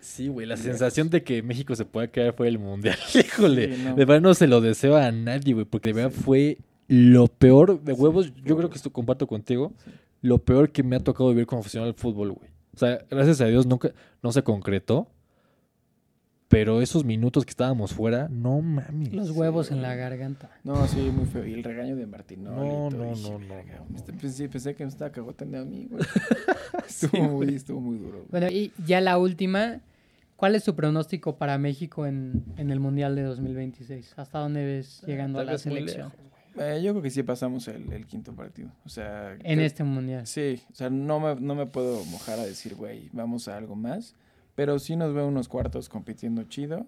Sí, güey, la sensación de que México se pueda quedar fuera del mundial. Híjole, Sí, no. de verdad no se lo deseo a nadie, güey, porque de verdad Sí. fue lo peor de huevos. Sí, yo creo que esto comparto contigo. Sí. Lo peor que me ha tocado vivir como aficionado al fútbol, güey. O sea, gracias a Dios nunca no se concretó. Pero esos minutos que estábamos fuera, no mames. Los huevos en la garganta. No, sí, muy feo. Y el regaño de Martín. No, no, no, no, no. Pensé, pensé que me estaba cagoteando a mí, güey. Estuvo, muy, estuvo muy duro. güey. Bueno, y ya la última, ¿Cuál es tu pronóstico para México en, en el Mundial de 2026? ¿Hasta dónde ves llegando a la selección? Eh, yo creo que sí pasamos el, el quinto partido. O sea, En creo- este Mundial. Sí, o sea, no me, no me puedo mojar a decir, güey, vamos a algo más. Pero sí nos veo unos cuartos compitiendo chido.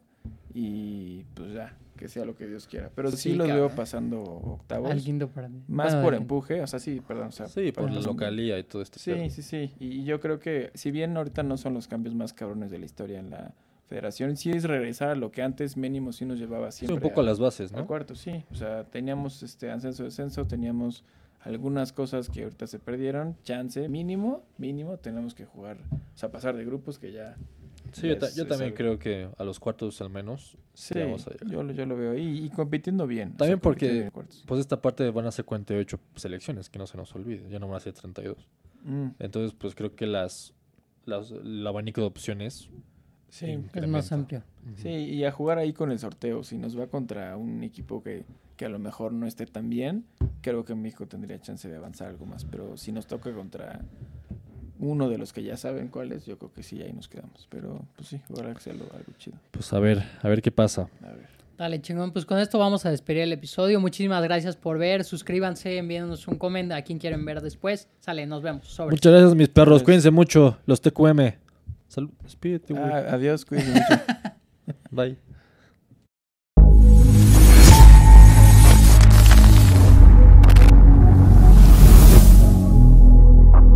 Y pues ya, que sea lo que Dios quiera. Pero sí, Sí, los cabrón. veo pasando octavos. Al quinto partido. Más Bueno, por empuje, o sea, sí, perdón. O sea, Sí, por para la localía y todo este Sí, pedo. sí, sí. Y yo creo que, si bien ahorita no son los cambios más cabrones de la historia en la federación, sí es regresar a lo que antes mínimo sí nos llevaba Sí, siempre. un poco a las bases, al ¿no? cuarto, sí. O sea, teníamos este ascenso, descenso, teníamos algunas cosas que ahorita se perdieron. Chance, mínimo, mínimo, tenemos que jugar, o sea, pasar de grupos que ya. Sí, yo, ta- también algo. creo que a los cuartos al menos Sí, sí vamos a llegar. yo, lo- yo lo veo y compitiendo bien. o También sea, porque-. Pues esta parte van a ser 48 selecciones, que no se nos olvide, ya no van a ser 32. Mm, Entonces, pues creo que las, las el abanico de opciones sí, Es más amplio. sí, y a jugar ahí con el sorteo. Si nos va contra un equipo que, que a lo mejor no esté tan bien, creo que México tendría chance de avanzar algo más. Pero si nos toca contra uno de los que ya saben cuáles, yo creo que sí, ahí nos quedamos. Pero pues sí, ojalá que sea algo, algo chido. Pues a ver, a ver qué pasa. A ver. Dale, chingón. Pues con esto vamos a despedir el episodio. Muchísimas gracias por ver. Suscríbanse, envíenos un comentario a quien quieren ver después. Sale, nos vemos. Sobre. Muchas gracias, mis perros. Gracias. Cuídense mucho. Los TQM. Salud. Despídete, güey. Ah, adiós, cuídense mucho. Bye.